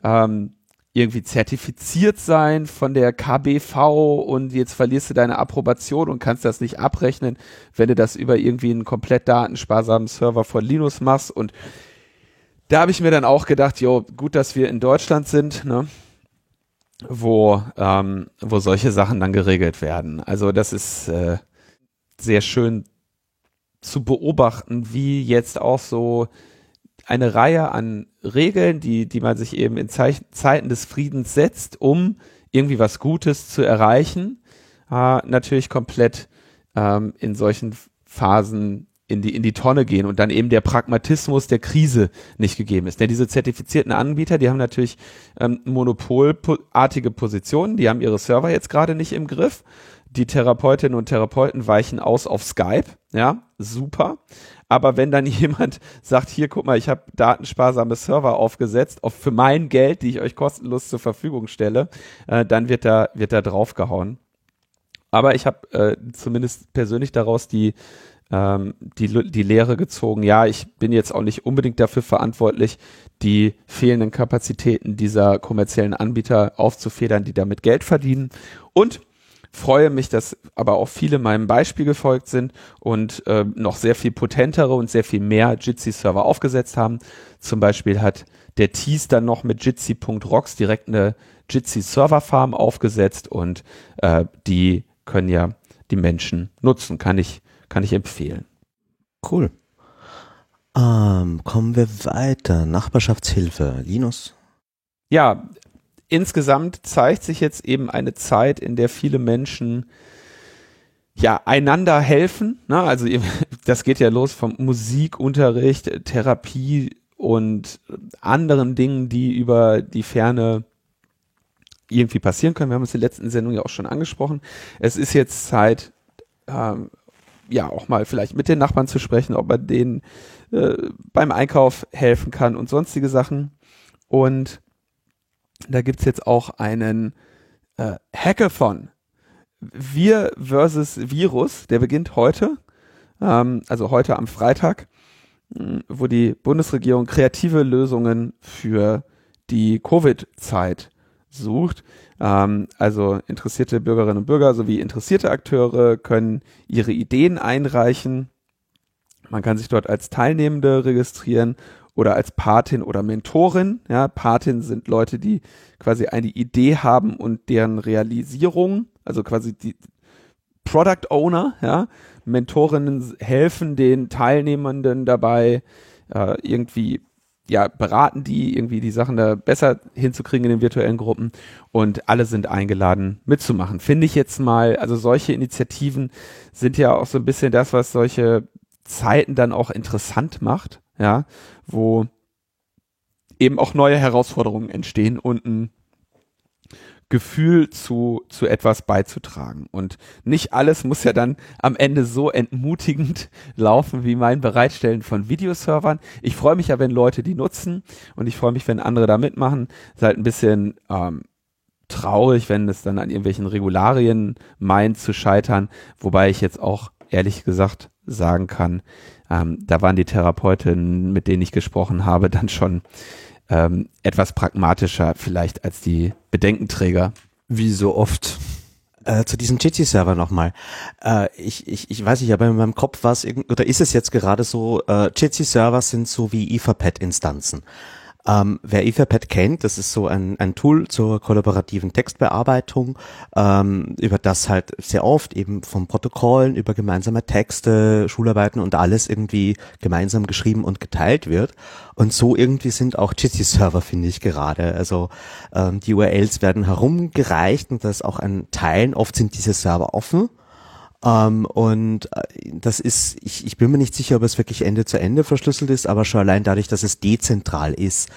ähm, irgendwie zertifiziert sein von der KBV und jetzt verlierst du deine Approbation und kannst das nicht abrechnen, wenn du das über irgendwie einen komplett datensparsamen Server von Linux machst. Und da habe ich mir dann auch gedacht, jo, gut, dass wir in Deutschland sind, ne? wo, ähm, wo solche Sachen dann geregelt werden. Also das ist äh, sehr schön zu beobachten, wie jetzt auch so eine Reihe an Regeln, die, die man sich eben in Zeichen, Zeiten des Friedens setzt, um irgendwie was Gutes zu erreichen, äh, natürlich komplett ähm, in solchen Phasen in die, in die Tonne gehen und dann eben der Pragmatismus der Krise nicht gegeben ist. Denn diese zertifizierten Anbieter, die haben natürlich ähm, monopolartige Positionen, die haben ihre Server jetzt gerade nicht im Griff. Die Therapeutinnen und Therapeuten weichen aus auf Skype, ja, super. Aber wenn dann jemand sagt, hier, guck mal, ich habe datensparsame Server aufgesetzt, auf, für mein Geld, die ich euch kostenlos zur Verfügung stelle, äh, dann wird da, wird da draufgehauen. Aber ich habe äh, zumindest persönlich daraus die ähm, die, die Lehre gezogen, ja, ich bin jetzt auch nicht unbedingt dafür verantwortlich, die fehlenden Kapazitäten dieser kommerziellen Anbieter aufzufedern, die damit Geld verdienen. Und freue mich, dass aber auch viele meinem Beispiel gefolgt sind und äh, noch sehr viel potentere und sehr viel mehr Jitsi-Server aufgesetzt haben. Zum Beispiel hat der Tease dann noch mit Jitsi.rocks direkt eine Jitsi-Server-Farm aufgesetzt und äh, die können ja die Menschen nutzen. Kann ich, kann ich empfehlen. Cool. Ähm, kommen wir weiter. Nachbarschaftshilfe. Linus? Ja, insgesamt zeigt sich jetzt eben eine Zeit, in der viele Menschen ja einander helfen. Ne? Also das geht ja los vom Musikunterricht, Therapie und anderen Dingen, die über die Ferne irgendwie passieren können. Wir haben uns in der letzten Sendung ja auch schon angesprochen. Es ist jetzt Zeit, ähm, ja, auch mal vielleicht mit den Nachbarn zu sprechen, ob man denen äh, beim Einkauf helfen kann und sonstige Sachen. Und da gibt's jetzt auch einen äh, Hackathon. Wir versus Virus, der beginnt heute, ähm, also heute am Freitag, mh, wo die Bundesregierung kreative Lösungen für die Covid-Zeit sucht. Ähm, also interessierte Bürgerinnen und Bürger sowie interessierte Akteure können ihre Ideen einreichen. Man kann sich dort als Teilnehmende registrieren oder als Patin oder Mentorin. Ja, Patin sind Leute, die quasi eine Idee haben und deren Realisierung, also quasi die Product Owner, ja, Mentorinnen helfen den Teilnehmenden dabei, äh, irgendwie ja, beraten die irgendwie die Sachen da besser hinzukriegen in den virtuellen Gruppen und alle sind eingeladen mitzumachen. Finde ich jetzt mal, also solche Initiativen sind ja auch so ein bisschen das, was solche Zeiten dann auch interessant macht, ja, wo eben auch neue Herausforderungen entstehen und ein Gefühl zu, zu etwas beizutragen. Und nicht alles muss ja dann am Ende so entmutigend laufen wie mein Bereitstellen von Videoservern. Ich freue mich ja, wenn Leute die nutzen und ich freue mich, wenn andere da mitmachen. Ist halt ein bisschen ähm, traurig, wenn es dann an irgendwelchen Regularien meint zu scheitern, wobei ich jetzt auch ehrlich gesagt sagen kann, ähm, da waren die Therapeutinnen, mit denen ich gesprochen habe, dann schon ähm, etwas pragmatischer vielleicht als die Bedenkenträger. Wie so oft. Äh, zu diesem Jitsi-Server nochmal. Äh, ich, ich, ich weiß nicht, aber in meinem Kopf war es, oder ist es jetzt gerade so, äh, Jitsi-Server sind so wie Etherpad-Instanzen. Ähm, wer Etherpad kennt, das ist so ein, ein Tool zur kollaborativen Textbearbeitung, ähm, über das halt sehr oft eben von Protokollen über gemeinsame Texte, Schularbeiten und alles irgendwie gemeinsam geschrieben und geteilt wird. Und so irgendwie sind auch Jitsi-Server, finde ich gerade. Also ähm, die URLs werden herumgereicht und das auch ein Teilen. Oft sind diese Server offen ähm, und äh, das ist, ich, ich bin mir nicht sicher, ob es wirklich Ende zu Ende verschlüsselt ist, aber schon allein dadurch, dass es dezentral ist,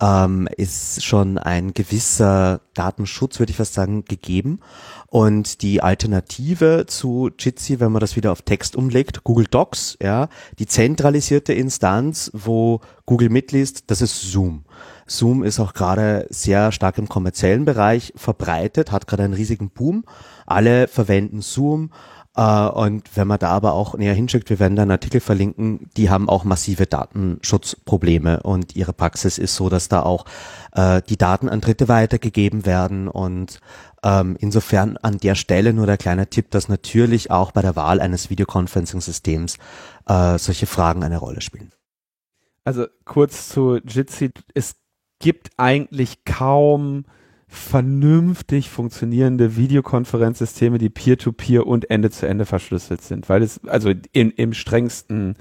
ähm, ist schon ein gewisser Datenschutz, würde ich fast sagen, gegeben. Und die Alternative zu Jitsi, wenn man das wieder auf Text umlegt, Google Docs, ja, die zentralisierte Instanz, wo Google mitliest, das ist Zoom. Zoom ist auch gerade sehr stark im kommerziellen Bereich verbreitet, hat gerade einen riesigen Boom. Alle verwenden Zoom Uh, und wenn man da aber auch näher hinschickt, wir werden da einen Artikel verlinken, die haben auch massive Datenschutzprobleme und ihre Praxis ist so, dass da auch uh, die Daten an Dritte weitergegeben werden und um, insofern an der Stelle nur der kleine Tipp, dass natürlich auch bei der Wahl eines Videoconferencing-Systems uh, solche Fragen eine Rolle spielen. Also kurz zu Jitsi, es gibt eigentlich kaum vernünftig funktionierende Videokonferenzsysteme, die Peer-to-Peer -Peer und Ende-zu-Ende -Ende verschlüsselt sind, weil es, also in, im strengsten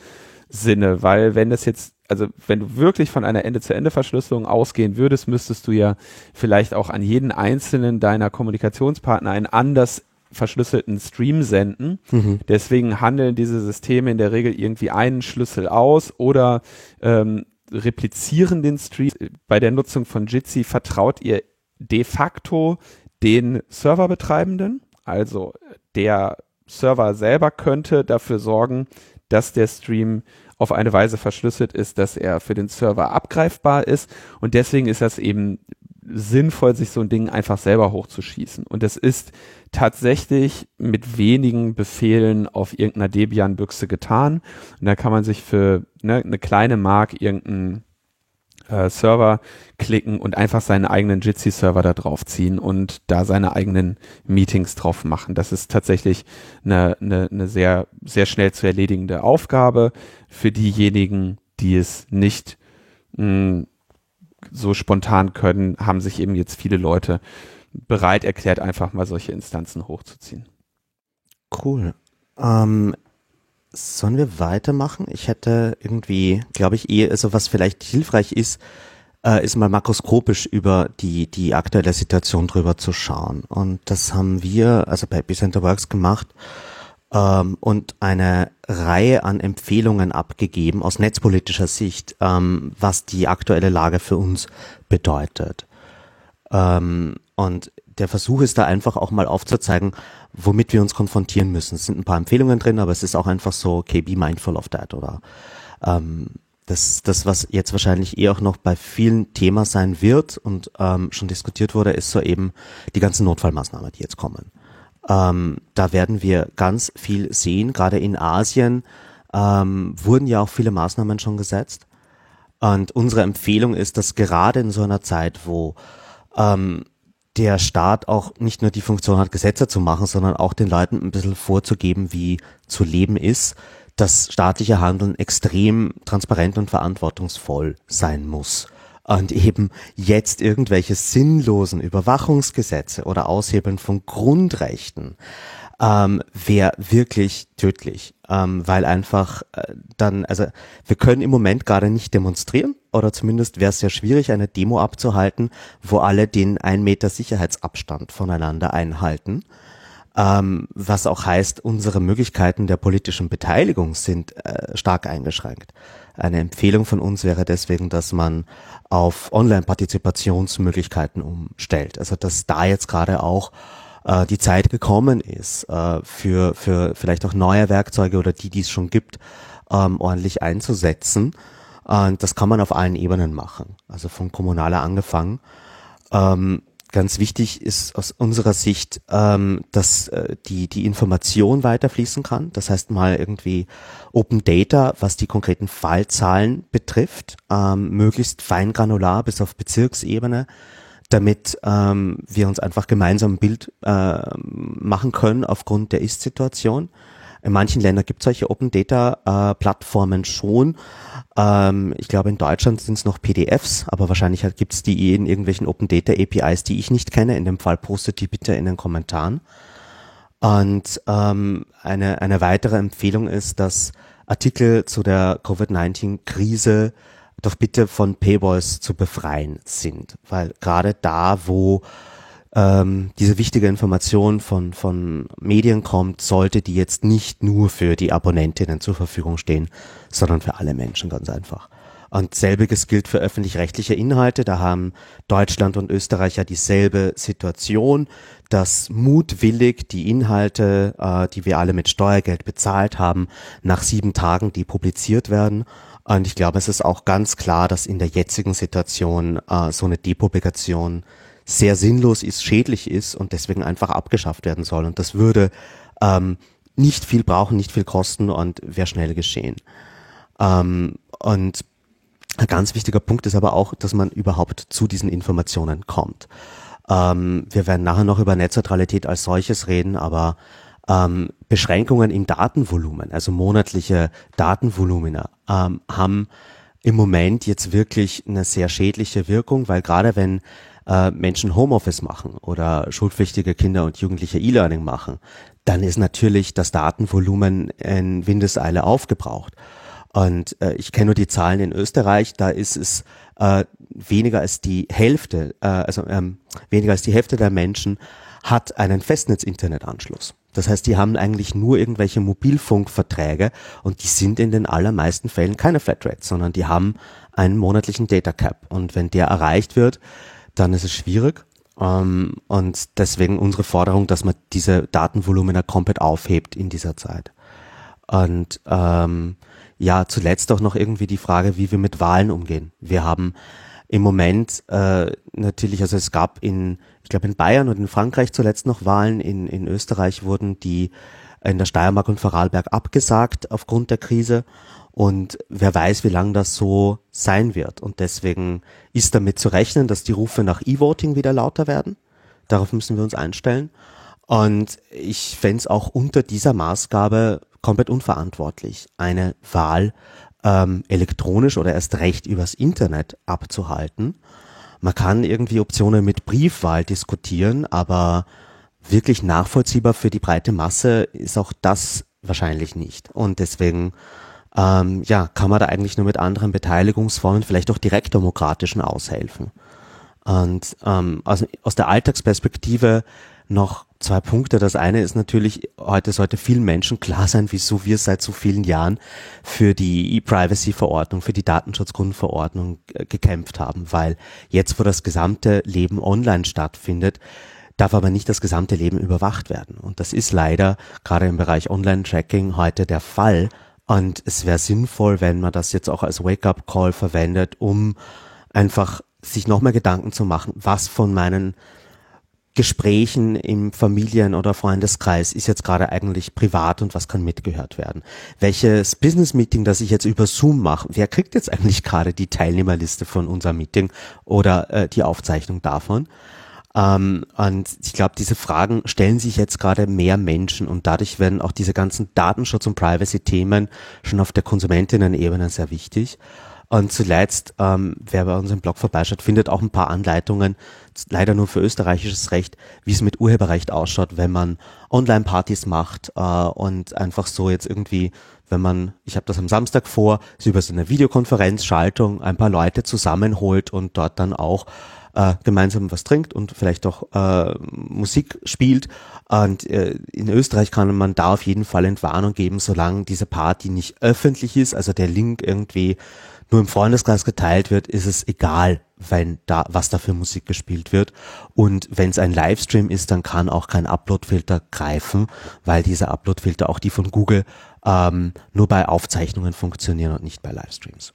Sinne, weil wenn das jetzt, also wenn du wirklich von einer Ende-zu-Ende-Verschlüsselung ausgehen würdest, müsstest du ja vielleicht auch an jeden einzelnen deiner Kommunikationspartner einen anders verschlüsselten Stream senden. Mhm. Deswegen handeln diese Systeme in der Regel irgendwie einen Schlüssel aus oder ähm, replizieren den Stream. Bei der Nutzung von Jitsi vertraut ihr de facto den Serverbetreibenden. Also der Server selber könnte dafür sorgen, dass der Stream auf eine Weise verschlüsselt ist, dass er für den Server abgreifbar ist. Und deswegen ist das eben sinnvoll, sich so ein Ding einfach selber hochzuschießen. Und das ist tatsächlich mit wenigen Befehlen auf irgendeiner Debian-Büchse getan. Und da kann man sich für ne, eine kleine Mark irgendeinen äh, Server klicken und einfach seinen eigenen Jitsi-Server da drauf ziehen und da seine eigenen Meetings drauf machen. Das ist tatsächlich eine, eine, eine sehr, sehr schnell zu erledigende Aufgabe für diejenigen, die es nicht hm, so spontan können, haben sich eben jetzt viele Leute bereit erklärt, einfach mal solche Instanzen hochzuziehen. Cool. Ähm, sollen wir weitermachen? Ich hätte irgendwie, glaube ich, eh, also was vielleicht hilfreich ist, äh, ist mal makroskopisch über die, die aktuelle Situation drüber zu schauen. Und das haben wir, also bei Epicenter Works gemacht ähm, und eine Reihe an Empfehlungen abgegeben aus netzpolitischer Sicht, ähm, was die aktuelle Lage für uns bedeutet. Ähm, und der Versuch ist da einfach auch mal aufzuzeigen, womit wir uns konfrontieren müssen. Es sind ein paar Empfehlungen drin, aber es ist auch einfach so, okay, be mindful of that oder ähm, das, das, was jetzt wahrscheinlich eh auch noch bei vielen Thema sein wird und ähm, schon diskutiert wurde, ist so eben die ganzen Notfallmaßnahmen, die jetzt kommen. Ähm, da werden wir ganz viel sehen. Gerade in Asien ähm, wurden ja auch viele Maßnahmen schon gesetzt. Und unsere Empfehlung ist, dass gerade in so einer Zeit, wo ähm, der Staat auch nicht nur die Funktion hat, Gesetze zu machen, sondern auch den Leuten ein bisschen vorzugeben, wie zu leben ist, dass staatliche Handeln extrem transparent und verantwortungsvoll sein muss. Und eben jetzt irgendwelche sinnlosen Überwachungsgesetze oder Aushebeln von Grundrechten ähm, wäre wirklich tödlich, ähm, weil einfach äh, dann, also wir können im Moment gerade nicht demonstrieren oder zumindest wäre es sehr schwierig, eine Demo abzuhalten, wo alle den ein Meter Sicherheitsabstand voneinander einhalten. Ähm, was auch heißt, unsere Möglichkeiten der politischen Beteiligung sind äh, stark eingeschränkt. Eine Empfehlung von uns wäre deswegen, dass man auf Online-Partizipationsmöglichkeiten umstellt. Also dass da jetzt gerade auch äh, die Zeit gekommen ist, äh, für, für vielleicht auch neue Werkzeuge oder die, die es schon gibt, ähm, ordentlich einzusetzen. Und das kann man auf allen Ebenen machen, also von kommunaler angefangen. Ähm, ganz wichtig ist aus unserer Sicht, ähm, dass äh, die, die Information weiterfließen kann. Das heißt mal irgendwie Open Data, was die konkreten Fallzahlen betrifft, ähm, möglichst feingranular bis auf Bezirksebene damit ähm, wir uns einfach gemeinsam ein Bild äh, machen können aufgrund der Ist-Situation. In manchen Ländern gibt es solche Open Data äh, Plattformen schon. Ähm, ich glaube, in Deutschland sind es noch PDFs, aber wahrscheinlich halt gibt es die in irgendwelchen Open Data APIs, die ich nicht kenne. In dem Fall postet die bitte in den Kommentaren. Und ähm, eine, eine weitere Empfehlung ist, dass Artikel zu der Covid-19-Krise doch bitte von Paywalls zu befreien sind. Weil gerade da, wo ähm, diese wichtige Information von, von Medien kommt, sollte die jetzt nicht nur für die Abonnentinnen zur Verfügung stehen, sondern für alle Menschen ganz einfach. Und selbiges gilt für öffentlich-rechtliche Inhalte. Da haben Deutschland und Österreich ja dieselbe Situation, dass mutwillig die Inhalte, äh, die wir alle mit Steuergeld bezahlt haben, nach sieben Tagen die publiziert werden. Und ich glaube, es ist auch ganz klar, dass in der jetzigen Situation äh, so eine Depublikation sehr sinnlos ist, schädlich ist und deswegen einfach abgeschafft werden soll. Und das würde ähm, nicht viel brauchen, nicht viel kosten und wäre schnell geschehen. Ähm, und ein ganz wichtiger Punkt ist aber auch, dass man überhaupt zu diesen Informationen kommt. Ähm, wir werden nachher noch über Netzneutralität als solches reden, aber ähm, Beschränkungen im Datenvolumen, also monatliche Datenvolumina, ähm, haben im Moment jetzt wirklich eine sehr schädliche Wirkung, weil gerade wenn äh, Menschen Homeoffice machen oder schulpflichtige Kinder und Jugendliche E-Learning machen, dann ist natürlich das Datenvolumen in Windeseile aufgebraucht. Und äh, ich kenne nur die Zahlen in Österreich, da ist es äh, weniger als die Hälfte, äh, also ähm, weniger als die Hälfte der Menschen hat einen Festnetz-Internetanschluss. Das heißt, die haben eigentlich nur irgendwelche Mobilfunkverträge und die sind in den allermeisten Fällen keine Flatrates, sondern die haben einen monatlichen Data Cap. Und wenn der erreicht wird, dann ist es schwierig. Ähm, und deswegen unsere Forderung, dass man diese Datenvolumina komplett aufhebt in dieser Zeit. Und ähm, ja, zuletzt auch noch irgendwie die Frage, wie wir mit Wahlen umgehen. Wir haben im Moment äh, natürlich, also es gab in, ich glaube in Bayern und in Frankreich zuletzt noch Wahlen, in, in Österreich wurden die in der Steiermark und Vorarlberg abgesagt aufgrund der Krise. Und wer weiß, wie lange das so sein wird. Und deswegen ist damit zu rechnen, dass die Rufe nach E-Voting wieder lauter werden. Darauf müssen wir uns einstellen. Und ich fände es auch unter dieser Maßgabe komplett unverantwortlich, eine Wahl ähm, elektronisch oder erst recht übers Internet abzuhalten. Man kann irgendwie Optionen mit Briefwahl diskutieren, aber wirklich nachvollziehbar für die breite Masse ist auch das wahrscheinlich nicht. Und deswegen ähm, ja, kann man da eigentlich nur mit anderen Beteiligungsformen, vielleicht auch direktdemokratischen aushelfen. Und ähm, also aus der Alltagsperspektive noch zwei Punkte. Das eine ist natürlich, heute sollte vielen Menschen klar sein, wieso wir seit so vielen Jahren für die E-Privacy-Verordnung, für die Datenschutzgrundverordnung äh, gekämpft haben, weil jetzt, wo das gesamte Leben online stattfindet, darf aber nicht das gesamte Leben überwacht werden. Und das ist leider gerade im Bereich Online-Tracking heute der Fall. Und es wäre sinnvoll, wenn man das jetzt auch als Wake-up-Call verwendet, um einfach sich nochmal Gedanken zu machen, was von meinen Gesprächen im Familien- oder Freundeskreis ist jetzt gerade eigentlich privat und was kann mitgehört werden? Welches Business-Meeting, das ich jetzt über Zoom mache, wer kriegt jetzt eigentlich gerade die Teilnehmerliste von unserem Meeting oder äh, die Aufzeichnung davon? Ähm, und ich glaube, diese Fragen stellen sich jetzt gerade mehr Menschen und dadurch werden auch diese ganzen Datenschutz- und Privacy-Themen schon auf der Konsumentinnen-Ebene sehr wichtig. Und zuletzt, ähm, wer bei uns im Blog vorbeischaut, findet auch ein paar Anleitungen, leider nur für österreichisches Recht, wie es mit Urheberrecht ausschaut, wenn man Online-Partys macht äh, und einfach so jetzt irgendwie, wenn man, ich habe das am Samstag vor, so über so eine Videokonferenzschaltung ein paar Leute zusammenholt und dort dann auch äh, gemeinsam was trinkt und vielleicht auch äh, Musik spielt. Und äh, in Österreich kann man da auf jeden Fall Entwarnung geben, solange diese Party nicht öffentlich ist, also der Link irgendwie nur im Freundeskreis geteilt wird, ist es egal, wenn da, was da für Musik gespielt wird. Und wenn es ein Livestream ist, dann kann auch kein Uploadfilter greifen, weil diese Uploadfilter, auch die von Google, ähm, nur bei Aufzeichnungen funktionieren und nicht bei Livestreams.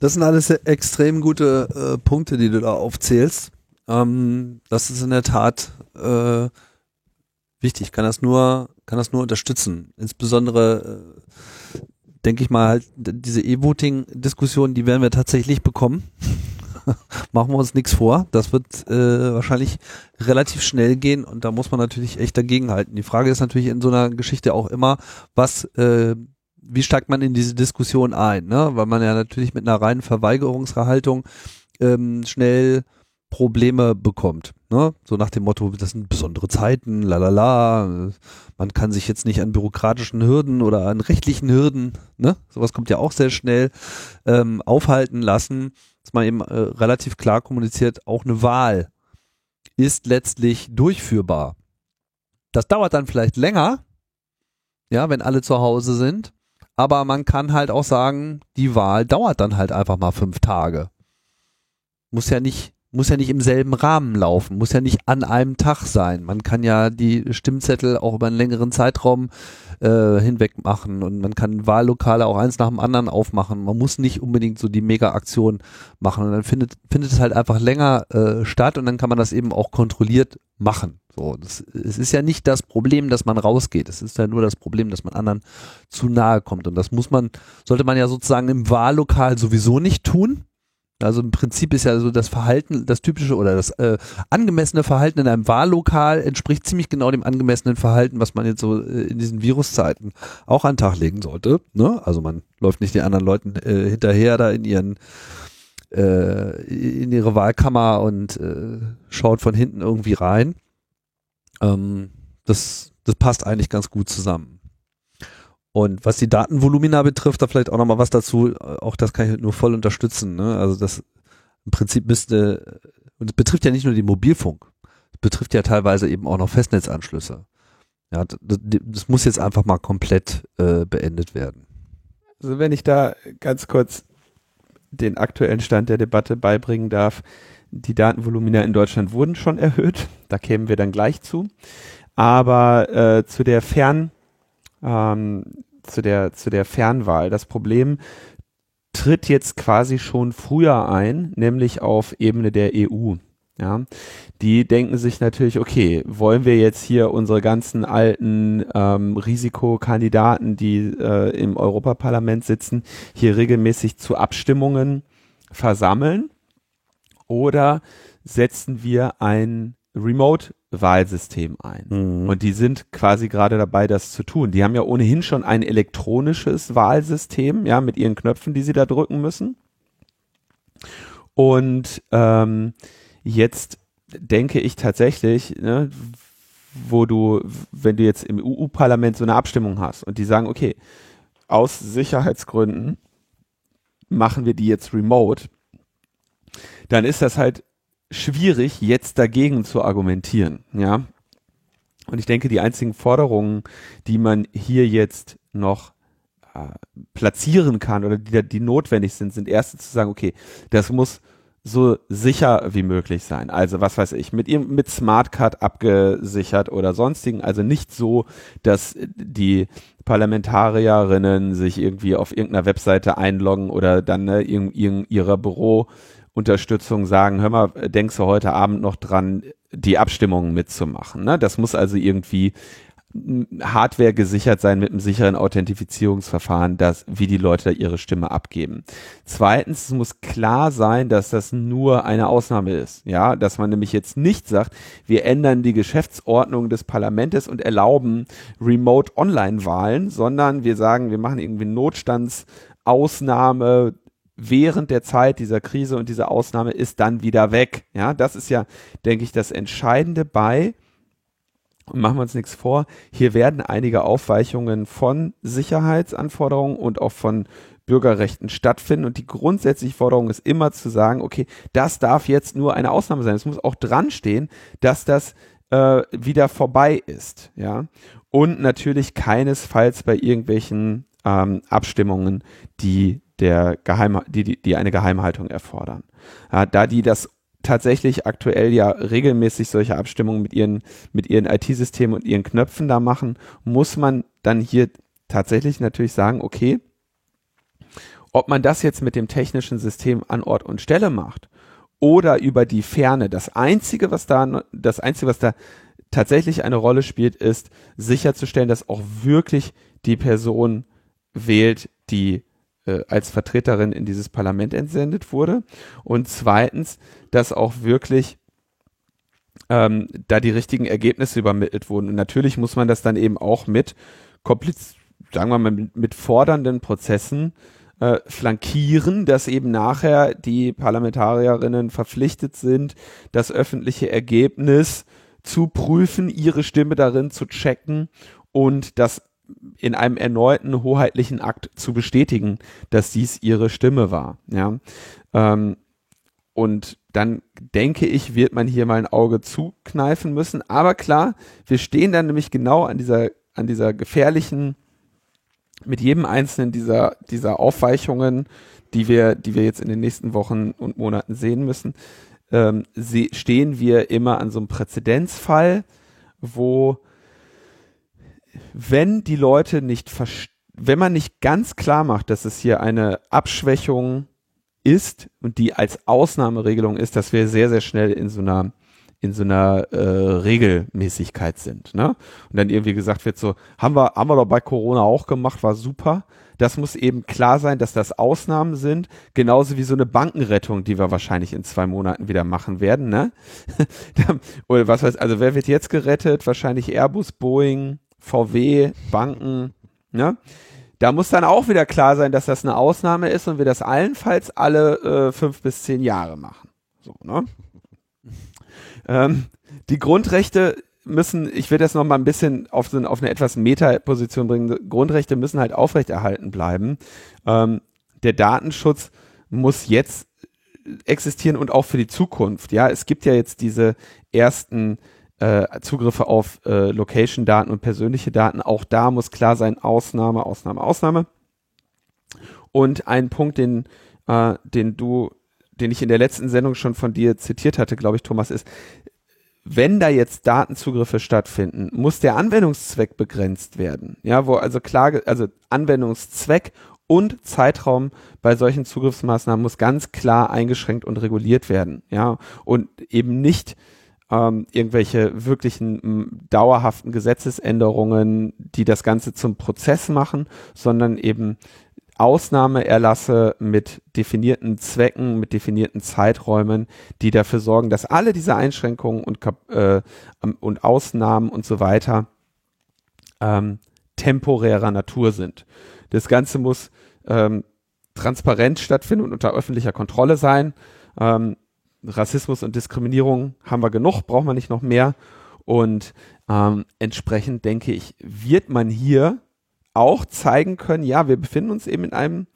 Das sind alles extrem gute äh, Punkte, die du da aufzählst. Ähm, das ist in der Tat äh, wichtig. Kann das nur, kann das nur unterstützen. Insbesondere äh, denke ich mal halt diese E-Voting-Diskussion, die werden wir tatsächlich bekommen. Machen wir uns nichts vor. Das wird äh, wahrscheinlich relativ schnell gehen und da muss man natürlich echt dagegenhalten. Die Frage ist natürlich in so einer Geschichte auch immer, was äh, wie steigt man in diese Diskussion ein, ne? Weil man ja natürlich mit einer reinen Verweigerungshaltung ähm, schnell Probleme bekommt. Ne? So nach dem Motto, das sind besondere Zeiten, lalala, man kann sich jetzt nicht an bürokratischen Hürden oder an rechtlichen Hürden, ne? sowas kommt ja auch sehr schnell, ähm, aufhalten lassen, dass man eben äh, relativ klar kommuniziert, auch eine Wahl ist letztlich durchführbar. Das dauert dann vielleicht länger, ja, wenn alle zu Hause sind, aber man kann halt auch sagen, die Wahl dauert dann halt einfach mal fünf Tage. Muss ja nicht, muss ja nicht im selben Rahmen laufen, muss ja nicht an einem Tag sein. Man kann ja die Stimmzettel auch über einen längeren Zeitraum äh, hinweg machen und man kann Wahllokale auch eins nach dem anderen aufmachen. Man muss nicht unbedingt so die Mega-Aktion machen und dann findet, findet es halt einfach länger äh, statt und dann kann man das eben auch kontrolliert machen. So, das, es ist ja nicht das Problem, dass man rausgeht. Es ist ja nur das Problem, dass man anderen zu nahe kommt. Und das muss man, sollte man ja sozusagen im Wahllokal sowieso nicht tun. Also im Prinzip ist ja so das Verhalten, das typische oder das äh, angemessene Verhalten in einem Wahllokal entspricht ziemlich genau dem angemessenen Verhalten, was man jetzt so äh, in diesen Viruszeiten auch an den Tag legen sollte. Ne? Also man läuft nicht den anderen Leuten äh, hinterher da in ihren äh, in ihre Wahlkammer und äh, schaut von hinten irgendwie rein. Ähm, das, das passt eigentlich ganz gut zusammen. Und was die Datenvolumina betrifft, da vielleicht auch nochmal was dazu, auch das kann ich nur voll unterstützen. Ne? Also das im Prinzip müsste, und es betrifft ja nicht nur den Mobilfunk, es betrifft ja teilweise eben auch noch Festnetzanschlüsse. Ja, das, das muss jetzt einfach mal komplett äh, beendet werden. Also wenn ich da ganz kurz den aktuellen Stand der Debatte beibringen darf, die Datenvolumina in Deutschland wurden schon erhöht. Da kämen wir dann gleich zu. Aber äh, zu der Fern, ähm, zu der zu der Fernwahl. Das Problem tritt jetzt quasi schon früher ein, nämlich auf Ebene der EU. Ja, die denken sich natürlich, okay, wollen wir jetzt hier unsere ganzen alten ähm, Risikokandidaten, die äh, im Europaparlament sitzen, hier regelmäßig zu Abstimmungen versammeln? Oder setzen wir ein Remote-Wahlsystem ein? Mhm. Und die sind quasi gerade dabei, das zu tun. Die haben ja ohnehin schon ein elektronisches Wahlsystem, ja, mit ihren Knöpfen, die sie da drücken müssen. Und ähm, jetzt denke ich tatsächlich, ne, wo du, wenn du jetzt im EU-Parlament so eine Abstimmung hast und die sagen, okay, aus Sicherheitsgründen machen wir die jetzt remote, dann ist das halt schwierig, jetzt dagegen zu argumentieren, ja. Und ich denke, die einzigen Forderungen, die man hier jetzt noch äh, platzieren kann oder die, die notwendig sind, sind erste zu sagen, okay, das muss so sicher wie möglich sein. Also was weiß ich, mit mit Smartcard abgesichert oder sonstigen. Also nicht so, dass die Parlamentarierinnen sich irgendwie auf irgendeiner Webseite einloggen oder dann ne, in, in ihrer Bürounterstützung sagen, hör mal, denkst du heute Abend noch dran, die Abstimmungen mitzumachen. Ne? Das muss also irgendwie Hardware gesichert sein mit einem sicheren Authentifizierungsverfahren, dass, wie die Leute ihre Stimme abgeben. Zweitens, es muss klar sein, dass das nur eine Ausnahme ist. Ja, dass man nämlich jetzt nicht sagt, wir ändern die Geschäftsordnung des Parlaments und erlauben Remote Online-Wahlen, sondern wir sagen, wir machen irgendwie Notstandsausnahme, während der Zeit dieser Krise und diese Ausnahme ist dann wieder weg. Ja, das ist ja, denke ich, das Entscheidende bei und machen wir uns nichts vor, hier werden einige Aufweichungen von Sicherheitsanforderungen und auch von Bürgerrechten stattfinden. Und die grundsätzliche Forderung ist immer zu sagen, okay, das darf jetzt nur eine Ausnahme sein. Es muss auch dran stehen, dass das äh, wieder vorbei ist. Ja. Und natürlich keinesfalls bei irgendwelchen ähm, Abstimmungen, die der Geheim, die, die, die eine Geheimhaltung erfordern. Ja, da die das tatsächlich aktuell ja regelmäßig solche Abstimmungen mit ihren, mit ihren IT-Systemen und ihren Knöpfen da machen, muss man dann hier tatsächlich natürlich sagen, okay, ob man das jetzt mit dem technischen System an Ort und Stelle macht oder über die Ferne, das einzige, was da, das einzige, was da tatsächlich eine Rolle spielt, ist sicherzustellen, dass auch wirklich die Person wählt, die äh, als Vertreterin in dieses Parlament entsendet wurde. Und zweitens, dass auch wirklich ähm, da die richtigen Ergebnisse übermittelt wurden. Und natürlich muss man das dann eben auch mit kompliz sagen wir mal, mit, mit fordernden Prozessen äh, flankieren, dass eben nachher die Parlamentarierinnen verpflichtet sind, das öffentliche Ergebnis zu prüfen, ihre Stimme darin zu checken und das in einem erneuten hoheitlichen Akt zu bestätigen, dass dies ihre Stimme war. Ja. Ähm, und dann denke ich, wird man hier mal ein Auge zukneifen müssen. Aber klar, wir stehen dann nämlich genau an dieser, an dieser gefährlichen, mit jedem einzelnen dieser, dieser Aufweichungen, die wir, die wir jetzt in den nächsten Wochen und Monaten sehen müssen, ähm, stehen wir immer an so einem Präzedenzfall, wo wenn die Leute nicht wenn man nicht ganz klar macht, dass es hier eine Abschwächung ist und die als Ausnahmeregelung ist, dass wir sehr, sehr schnell in so einer in so einer äh, Regelmäßigkeit sind. Ne? Und dann irgendwie gesagt wird so, haben wir, haben wir doch bei Corona auch gemacht, war super. Das muss eben klar sein, dass das Ausnahmen sind, genauso wie so eine Bankenrettung, die wir wahrscheinlich in zwei Monaten wieder machen werden. Ne? Oder was weiß, also wer wird jetzt gerettet? Wahrscheinlich Airbus, Boeing, VW, Banken, ne? Da muss dann auch wieder klar sein, dass das eine Ausnahme ist und wir das allenfalls alle äh, fünf bis zehn Jahre machen. So, ne? ähm, die Grundrechte müssen, ich will das noch mal ein bisschen auf, so, auf eine etwas Meta-Position bringen, Grundrechte müssen halt aufrechterhalten bleiben. Ähm, der Datenschutz muss jetzt existieren und auch für die Zukunft. Ja, es gibt ja jetzt diese ersten äh, Zugriffe auf äh, Location-Daten und persönliche Daten. Auch da muss klar sein, Ausnahme, Ausnahme, Ausnahme. Und ein Punkt, den, äh, den du, den ich in der letzten Sendung schon von dir zitiert hatte, glaube ich, Thomas, ist, wenn da jetzt Datenzugriffe stattfinden, muss der Anwendungszweck begrenzt werden. Ja, wo also Klage, also Anwendungszweck und Zeitraum bei solchen Zugriffsmaßnahmen muss ganz klar eingeschränkt und reguliert werden, ja, und eben nicht ähm, irgendwelche wirklichen dauerhaften Gesetzesänderungen, die das Ganze zum Prozess machen, sondern eben Ausnahmeerlasse mit definierten Zwecken, mit definierten Zeiträumen, die dafür sorgen, dass alle diese Einschränkungen und, äh, und Ausnahmen und so weiter ähm, temporärer Natur sind. Das Ganze muss ähm, transparent stattfinden und unter öffentlicher Kontrolle sein. Ähm, Rassismus und Diskriminierung haben wir genug, brauchen wir nicht noch mehr. Und ähm, entsprechend denke ich, wird man hier auch zeigen können, ja, wir befinden uns eben in einem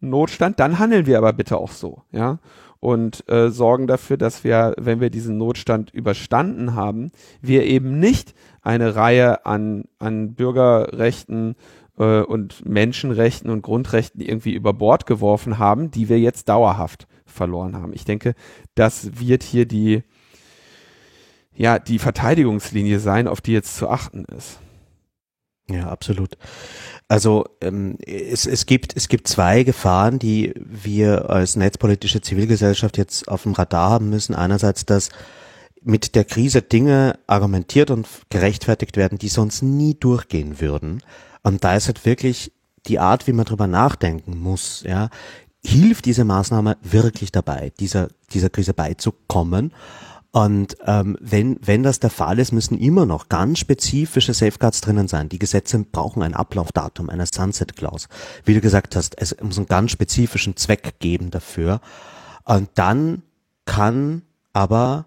Notstand, dann handeln wir aber bitte auch so, ja, und äh, sorgen dafür, dass wir, wenn wir diesen Notstand überstanden haben, wir eben nicht eine Reihe an, an Bürgerrechten äh, und Menschenrechten und Grundrechten irgendwie über Bord geworfen haben, die wir jetzt dauerhaft verloren haben. Ich denke, das wird hier die, ja, die Verteidigungslinie sein, auf die jetzt zu achten ist. Ja, absolut. Also ähm, es, es, gibt, es gibt zwei Gefahren, die wir als netzpolitische Zivilgesellschaft jetzt auf dem Radar haben müssen. Einerseits, dass mit der Krise Dinge argumentiert und gerechtfertigt werden, die sonst nie durchgehen würden. Und da ist halt wirklich die Art, wie man drüber nachdenken muss, ja, hilft diese Maßnahme wirklich dabei, dieser, dieser Krise beizukommen. Und ähm, wenn, wenn das der Fall ist, müssen immer noch ganz spezifische Safeguards drinnen sein. Die Gesetze brauchen ein Ablaufdatum, eine Sunset Clause. Wie du gesagt hast, es muss einen ganz spezifischen Zweck geben dafür. Und dann kann aber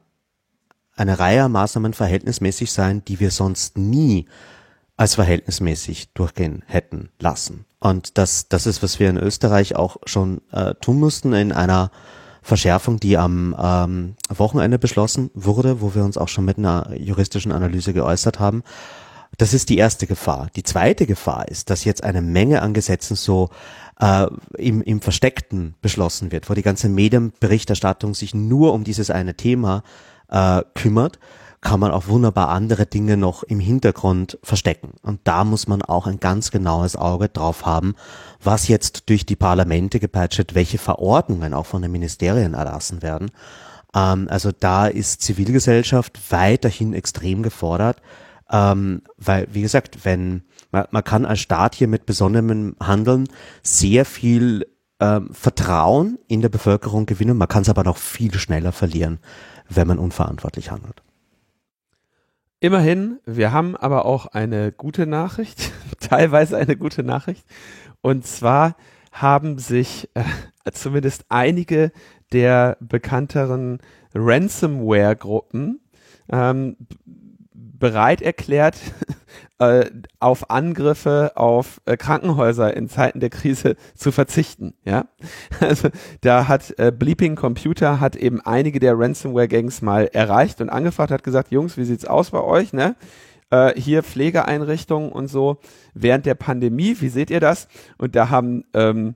eine Reihe Maßnahmen verhältnismäßig sein, die wir sonst nie als verhältnismäßig durchgehen hätten lassen. Und das, das ist, was wir in Österreich auch schon äh, tun mussten in einer Verschärfung, die am ähm, Wochenende beschlossen wurde, wo wir uns auch schon mit einer juristischen Analyse geäußert haben. Das ist die erste Gefahr. Die zweite Gefahr ist, dass jetzt eine Menge an Gesetzen so äh, im, im Versteckten beschlossen wird, wo die ganze Medienberichterstattung sich nur um dieses eine Thema äh, kümmert kann man auch wunderbar andere Dinge noch im Hintergrund verstecken. Und da muss man auch ein ganz genaues Auge drauf haben, was jetzt durch die Parlamente gepeitscht welche Verordnungen auch von den Ministerien erlassen werden. Ähm, also da ist Zivilgesellschaft weiterhin extrem gefordert, ähm, weil, wie gesagt, wenn man, man kann als Staat hier mit besonderem Handeln sehr viel ähm, Vertrauen in der Bevölkerung gewinnen, man kann es aber noch viel schneller verlieren, wenn man unverantwortlich handelt. Immerhin, wir haben aber auch eine gute Nachricht, teilweise eine gute Nachricht. Und zwar haben sich äh, zumindest einige der bekannteren Ransomware-Gruppen ähm, bereit erklärt, äh, auf Angriffe auf äh, Krankenhäuser in Zeiten der Krise zu verzichten. Ja, also da hat äh, Bleeping Computer hat eben einige der Ransomware-Gangs mal erreicht und angefragt, hat gesagt, Jungs, wie sieht's aus bei euch? Ne? Äh, hier Pflegeeinrichtungen und so während der Pandemie. Wie seht ihr das? Und da haben ähm,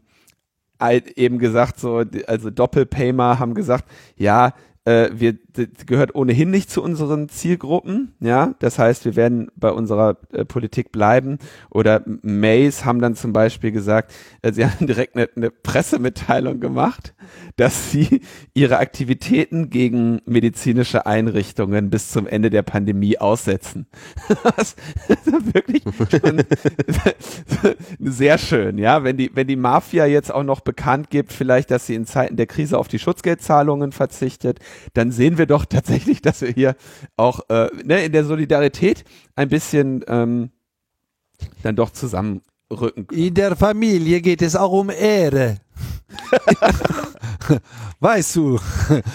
eben gesagt, so, also Doppelpaymer haben gesagt, ja, äh, wir gehört ohnehin nicht zu unseren Zielgruppen, ja. Das heißt, wir werden bei unserer äh, Politik bleiben. Oder Mays haben dann zum Beispiel gesagt, äh, sie haben direkt eine, eine Pressemitteilung gemacht, dass sie ihre Aktivitäten gegen medizinische Einrichtungen bis zum Ende der Pandemie aussetzen. das ist wirklich schon sehr schön, ja. Wenn die, wenn die Mafia jetzt auch noch bekannt gibt, vielleicht, dass sie in Zeiten der Krise auf die Schutzgeldzahlungen verzichtet, dann sehen wir doch tatsächlich, dass wir hier auch äh, ne, in der Solidarität ein bisschen ähm, dann doch zusammenrücken. Können. In der Familie geht es auch um Ehre. weißt du.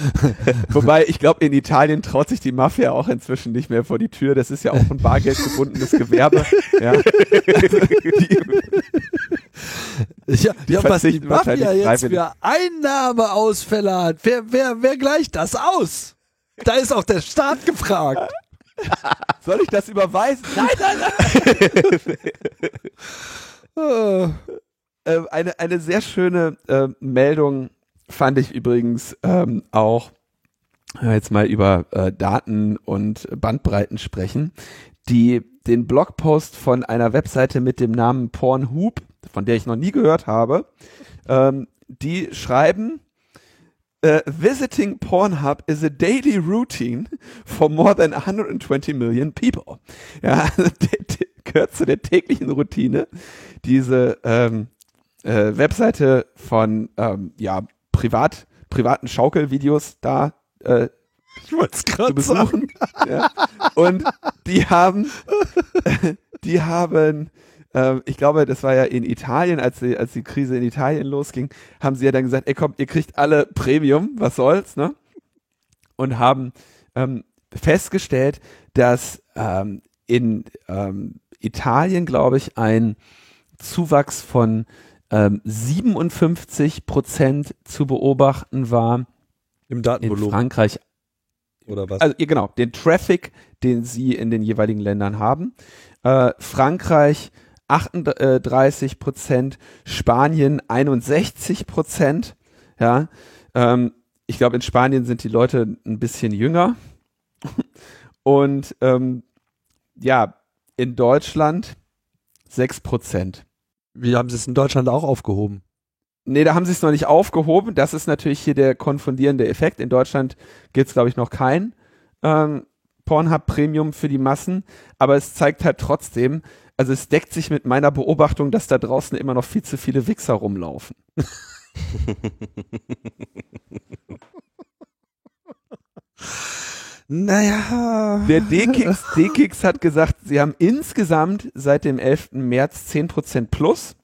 Wobei, ich glaube, in Italien traut sich die Mafia auch inzwischen nicht mehr vor die Tür. Das ist ja auch ein bargeldgebundenes Gewerbe. Ja. ja, ja was die Mafia jetzt für Einnahmeausfälle hat, wer, wer, wer gleicht das aus? Da ist auch der Staat gefragt. Soll ich das überweisen? Nein, nein, nein. Äh, eine, eine sehr schöne äh, Meldung fand ich übrigens ähm, auch, jetzt mal über äh, Daten und Bandbreiten sprechen, die den Blogpost von einer Webseite mit dem Namen Pornhub von der ich noch nie gehört habe, ähm, die schreiben, Uh, visiting Pornhub is a daily routine for more than 120 million people. Ja, gehört zu der täglichen Routine, diese ähm, äh, Webseite von ähm, ja, privat, privaten Schaukelvideos da äh, zu besuchen. ja. Und die haben, die haben ähm, ich glaube, das war ja in Italien, als die, als die Krise in Italien losging, haben sie ja dann gesagt, ey komm, ihr kriegt alle Premium, was soll's, ne? Und haben ähm, festgestellt, dass ähm, in ähm, Italien, glaube ich, ein Zuwachs von ähm, 57 Prozent zu beobachten war. Im Datenvolumen. In Frankreich. Oder was? Also genau, den Traffic, den sie in den jeweiligen Ländern haben. Äh, Frankreich 38 Prozent, Spanien 61 Prozent. Ja, ähm, ich glaube, in Spanien sind die Leute ein bisschen jünger. Und ähm, ja, in Deutschland 6 Prozent. Wie haben sie es in Deutschland auch aufgehoben? Nee, da haben sie es noch nicht aufgehoben. Das ist natürlich hier der konfundierende Effekt. In Deutschland gibt es, glaube ich, noch kein ähm, Pornhub Premium für die Massen. Aber es zeigt halt trotzdem, also es deckt sich mit meiner Beobachtung, dass da draußen immer noch viel zu viele Wichser rumlaufen. naja. Der D-Kicks, hat gesagt, sie haben insgesamt seit dem 11. März 10% plus.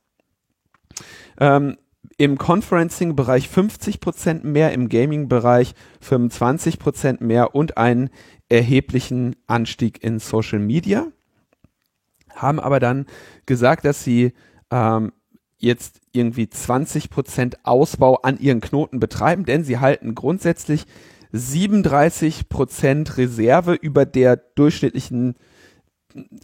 Ähm, Im Conferencing-Bereich 50% mehr, im Gaming-Bereich 25% mehr und einen erheblichen Anstieg in Social Media haben aber dann gesagt, dass sie ähm, jetzt irgendwie 20 Prozent Ausbau an ihren Knoten betreiben, denn sie halten grundsätzlich 37 Prozent Reserve über der durchschnittlichen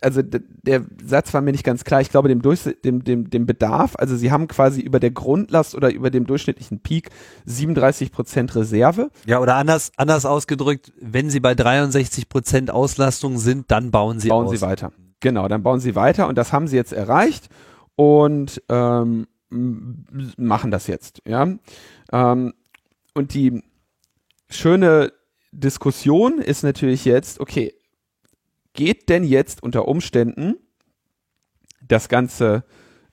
also der Satz war mir nicht ganz klar. Ich glaube, dem, Durch dem, dem, dem Bedarf, also sie haben quasi über der Grundlast oder über dem durchschnittlichen Peak 37 Prozent Reserve. Ja, oder anders, anders ausgedrückt, wenn sie bei 63 Prozent Auslastung sind, dann bauen sie bauen aus. sie weiter. Genau, dann bauen sie weiter und das haben sie jetzt erreicht und ähm, machen das jetzt. Ja, ähm, und die schöne Diskussion ist natürlich jetzt, okay, geht denn jetzt unter Umständen das ganze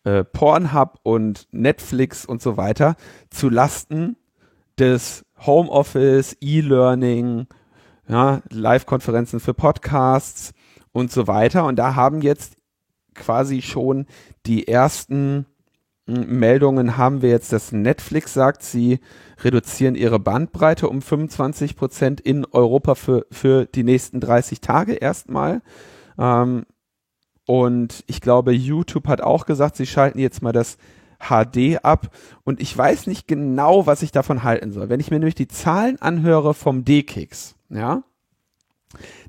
äh, Pornhub und Netflix und so weiter zu Lasten des Homeoffice, E-Learning, ja, Live-Konferenzen für Podcasts, und so weiter. Und da haben jetzt quasi schon die ersten Meldungen haben wir jetzt, dass Netflix sagt, sie reduzieren ihre Bandbreite um 25 Prozent in Europa für, für die nächsten 30 Tage erstmal. Ähm, und ich glaube, YouTube hat auch gesagt, sie schalten jetzt mal das HD ab. Und ich weiß nicht genau, was ich davon halten soll. Wenn ich mir nämlich die Zahlen anhöre vom D-Kicks, ja,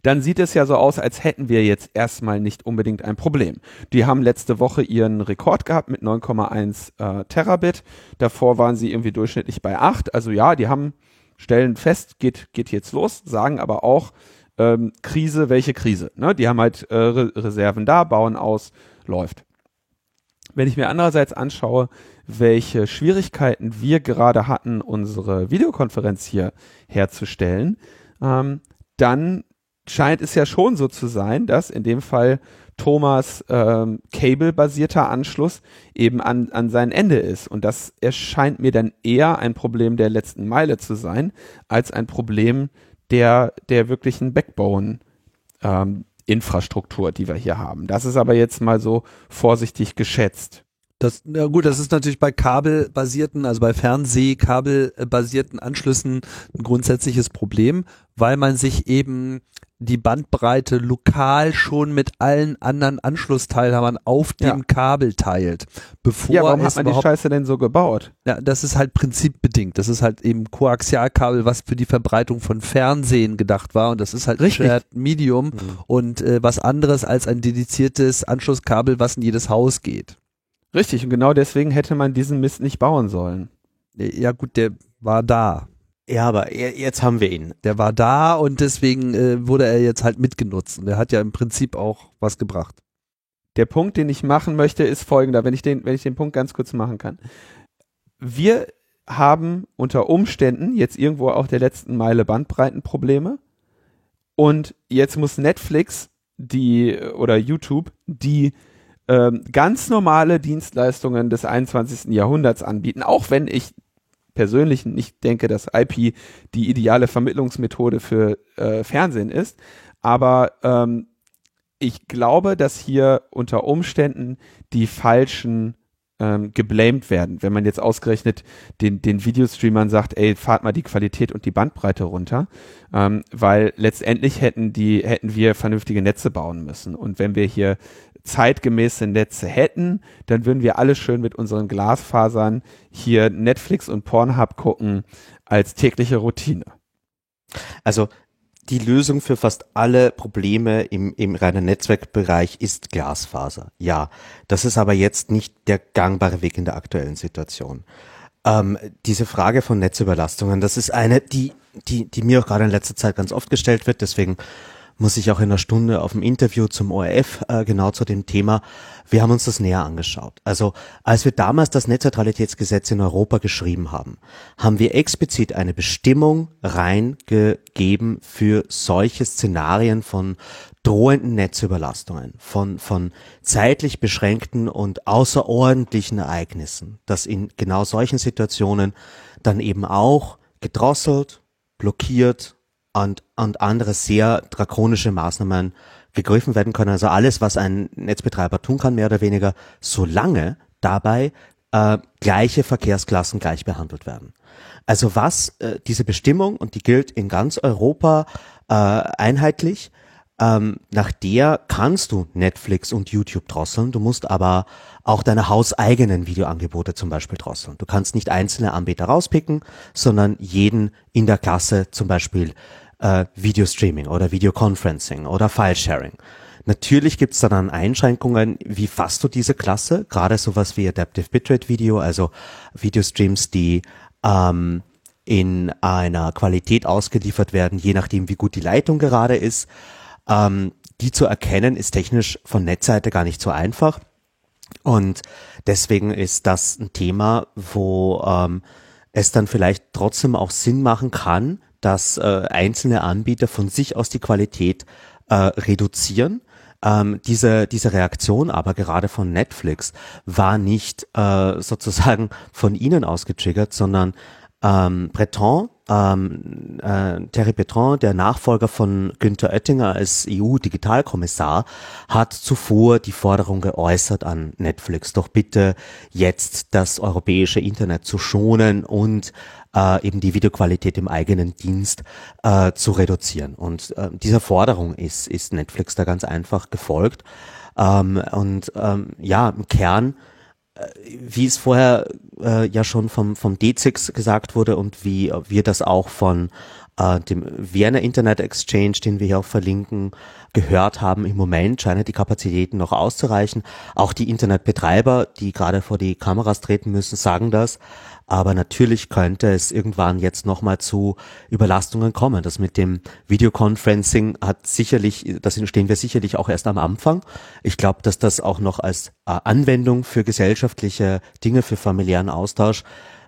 dann sieht es ja so aus, als hätten wir jetzt erstmal nicht unbedingt ein Problem. Die haben letzte Woche ihren Rekord gehabt mit 9,1 äh, Terabit. Davor waren sie irgendwie durchschnittlich bei 8. Also ja, die haben stellen fest, geht, geht jetzt los, sagen aber auch, ähm, Krise, welche Krise? Ne? Die haben halt äh, Re Reserven da, bauen aus, läuft. Wenn ich mir andererseits anschaue, welche Schwierigkeiten wir gerade hatten, unsere Videokonferenz hier herzustellen, ähm, dann scheint es ja schon so zu sein, dass in dem Fall Thomas ähm, Cable-basierter Anschluss eben an, an sein Ende ist. Und das erscheint mir dann eher ein Problem der letzten Meile zu sein, als ein Problem der, der wirklichen Backbone. Ähm, Infrastruktur, die wir hier haben. Das ist aber jetzt mal so vorsichtig geschätzt. Das, na gut, das ist natürlich bei kabelbasierten, also bei Fernsehkabelbasierten Anschlüssen ein grundsätzliches Problem, weil man sich eben die Bandbreite lokal schon mit allen anderen Anschlussteilhabern auf dem ja. Kabel teilt. Bevor ja, warum hat man die Scheiße denn so gebaut? Ja, das ist halt prinzipbedingt. Das ist halt eben Koaxialkabel, was für die Verbreitung von Fernsehen gedacht war und das ist halt Richtig. Shared Medium mhm. und äh, was anderes als ein dediziertes Anschlusskabel, was in jedes Haus geht. Richtig, und genau deswegen hätte man diesen Mist nicht bauen sollen. Ja gut, der war da. Ja, aber jetzt haben wir ihn. Der war da und deswegen äh, wurde er jetzt halt mitgenutzt. Und er hat ja im Prinzip auch was gebracht. der Punkt, den ich machen möchte, ist folgender, wenn ich den, wenn ich den Punkt ganz kurz machen kann. Wir haben unter Umständen jetzt irgendwo auch der letzten Meile Bandbreitenprobleme und jetzt muss Netflix die oder YouTube die ähm, ganz normale Dienstleistungen des 21. Jahrhunderts anbieten, auch wenn ich persönlich nicht denke, dass IP die ideale Vermittlungsmethode für äh, Fernsehen ist, aber ähm, ich glaube, dass hier unter Umständen die falschen ähm, geblamed werden, wenn man jetzt ausgerechnet den, den Videostreamern sagt, ey, fahrt mal die Qualität und die Bandbreite runter, ähm, weil letztendlich hätten die, hätten wir vernünftige Netze bauen müssen. Und wenn wir hier zeitgemäße Netze hätten, dann würden wir alle schön mit unseren Glasfasern hier Netflix und Pornhub gucken als tägliche Routine. Also die Lösung für fast alle Probleme im, im reinen Netzwerkbereich ist Glasfaser. Ja, das ist aber jetzt nicht der gangbare Weg in der aktuellen Situation. Ähm, diese Frage von Netzüberlastungen, das ist eine, die, die, die mir auch gerade in letzter Zeit ganz oft gestellt wird. Deswegen muss ich auch in einer Stunde auf dem Interview zum ORF äh, genau zu dem Thema. Wir haben uns das näher angeschaut. Also als wir damals das Netzneutralitätsgesetz in Europa geschrieben haben, haben wir explizit eine Bestimmung reingegeben für solche Szenarien von drohenden Netzüberlastungen, von, von zeitlich beschränkten und außerordentlichen Ereignissen, dass in genau solchen Situationen dann eben auch gedrosselt, blockiert und, und andere sehr drakonische Maßnahmen gegriffen werden können. Also alles, was ein Netzbetreiber tun kann, mehr oder weniger, solange dabei äh, gleiche Verkehrsklassen gleich behandelt werden. Also was äh, diese Bestimmung, und die gilt in ganz Europa äh, einheitlich, ähm, nach der kannst du Netflix und YouTube drosseln. Du musst aber auch deine hauseigenen Videoangebote zum Beispiel drosseln. Du kannst nicht einzelne Anbieter rauspicken, sondern jeden in der Klasse zum Beispiel äh, Videostreaming oder Videoconferencing oder Filesharing. Natürlich gibt's dann an Einschränkungen, wie fasst du diese Klasse, gerade sowas wie Adaptive Bitrate Video, also Videostreams, die ähm, in einer Qualität ausgeliefert werden, je nachdem, wie gut die Leitung gerade ist. Ähm, die zu erkennen, ist technisch von Netzseite gar nicht so einfach. Und deswegen ist das ein Thema, wo ähm, es dann vielleicht trotzdem auch Sinn machen kann, dass äh, einzelne Anbieter von sich aus die Qualität äh, reduzieren. Ähm, diese, diese Reaktion aber gerade von Netflix war nicht äh, sozusagen von ihnen ausgetriggert, sondern ähm, Breton, ähm, äh, Thierry Breton, der Nachfolger von Günther Oettinger als EU-Digitalkommissar, hat zuvor die Forderung geäußert an Netflix, doch bitte jetzt das europäische Internet zu schonen und äh, eben die Videoqualität im eigenen Dienst äh, zu reduzieren. Und äh, dieser Forderung ist, ist Netflix da ganz einfach gefolgt. Ähm, und ähm, ja, im Kern, wie es vorher äh, ja schon vom, vom D6 gesagt wurde und wie wir das auch von äh, dem Vienna Internet Exchange, den wir hier auch verlinken, gehört haben, im Moment scheinen die Kapazitäten noch auszureichen. Auch die Internetbetreiber, die gerade vor die Kameras treten müssen, sagen das. Aber natürlich könnte es irgendwann jetzt nochmal zu Überlastungen kommen. Das mit dem Videoconferencing hat sicherlich, das stehen wir sicherlich auch erst am Anfang. Ich glaube, dass das auch noch als äh, Anwendung für gesellschaftliche Dinge, für familiären Austausch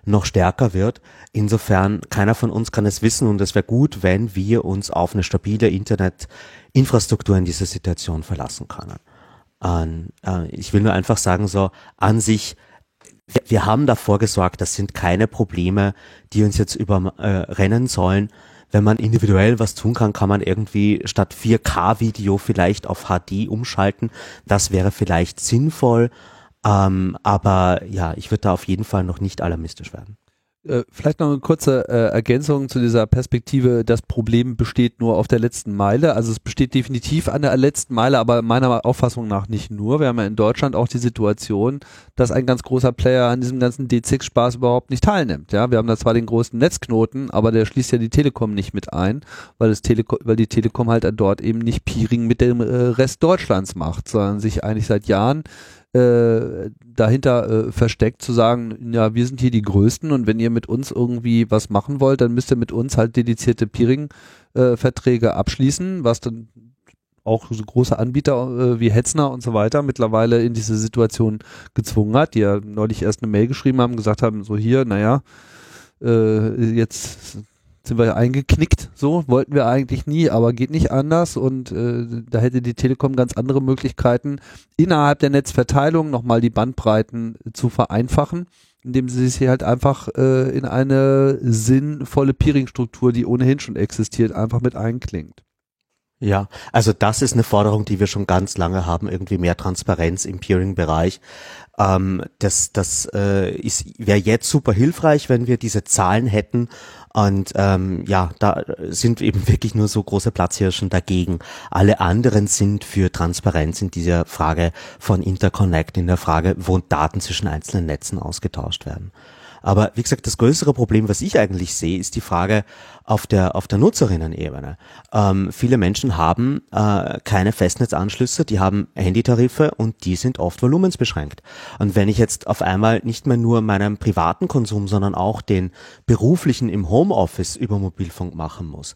noch stärker wird. Insofern, keiner von uns kann es wissen und es wäre gut, wenn wir uns auf eine stabile Internetinfrastruktur in dieser Situation verlassen können. Ähm, äh, ich will nur einfach sagen, so an sich wir haben davor gesorgt, das sind keine Probleme, die uns jetzt überrennen äh, sollen. Wenn man individuell was tun kann, kann man irgendwie statt 4K-Video vielleicht auf HD umschalten. Das wäre vielleicht sinnvoll. Ähm, aber ja, ich würde da auf jeden Fall noch nicht alarmistisch werden. Äh, vielleicht noch eine kurze äh, Ergänzung zu dieser Perspektive, das Problem besteht nur auf der letzten Meile. Also es besteht definitiv an der letzten Meile, aber meiner Auffassung nach nicht nur. Wir haben ja in Deutschland auch die Situation, dass ein ganz großer Player an diesem ganzen D6-Spaß überhaupt nicht teilnimmt. Ja, wir haben da zwar den großen Netzknoten, aber der schließt ja die Telekom nicht mit ein, weil, das Telekom, weil die Telekom halt dort eben nicht Peering mit dem äh, Rest Deutschlands macht, sondern sich eigentlich seit Jahren äh, dahinter äh, versteckt, zu sagen, ja, wir sind hier die Größten und wenn ihr mit uns irgendwie was machen wollt, dann müsst ihr mit uns halt dedizierte Peering-Verträge äh, abschließen, was dann auch so große Anbieter äh, wie Hetzner und so weiter mittlerweile in diese Situation gezwungen hat, die ja neulich erst eine Mail geschrieben haben, gesagt haben, so hier, naja, äh, jetzt sind wir eingeknickt, so wollten wir eigentlich nie, aber geht nicht anders und äh, da hätte die Telekom ganz andere Möglichkeiten, innerhalb der Netzverteilung nochmal die Bandbreiten zu vereinfachen, indem sie sich halt einfach äh, in eine sinnvolle Peering-Struktur, die ohnehin schon existiert, einfach mit einklingt. Ja, also das ist eine Forderung, die wir schon ganz lange haben, irgendwie mehr Transparenz im Peering-Bereich. Ähm, das das äh, ist wäre jetzt super hilfreich, wenn wir diese Zahlen hätten. Und ähm, ja, da sind eben wirklich nur so große Platzhirschen dagegen. Alle anderen sind für Transparenz in dieser Frage von Interconnect, in der Frage, wo Daten zwischen einzelnen Netzen ausgetauscht werden. Aber wie gesagt, das größere Problem, was ich eigentlich sehe, ist die Frage auf der, auf der Nutzerinnen-Ebene. Ähm, viele Menschen haben äh, keine Festnetzanschlüsse, die haben Handytarife und die sind oft volumensbeschränkt. Und wenn ich jetzt auf einmal nicht mehr nur meinen privaten Konsum, sondern auch den beruflichen im Homeoffice über Mobilfunk machen muss.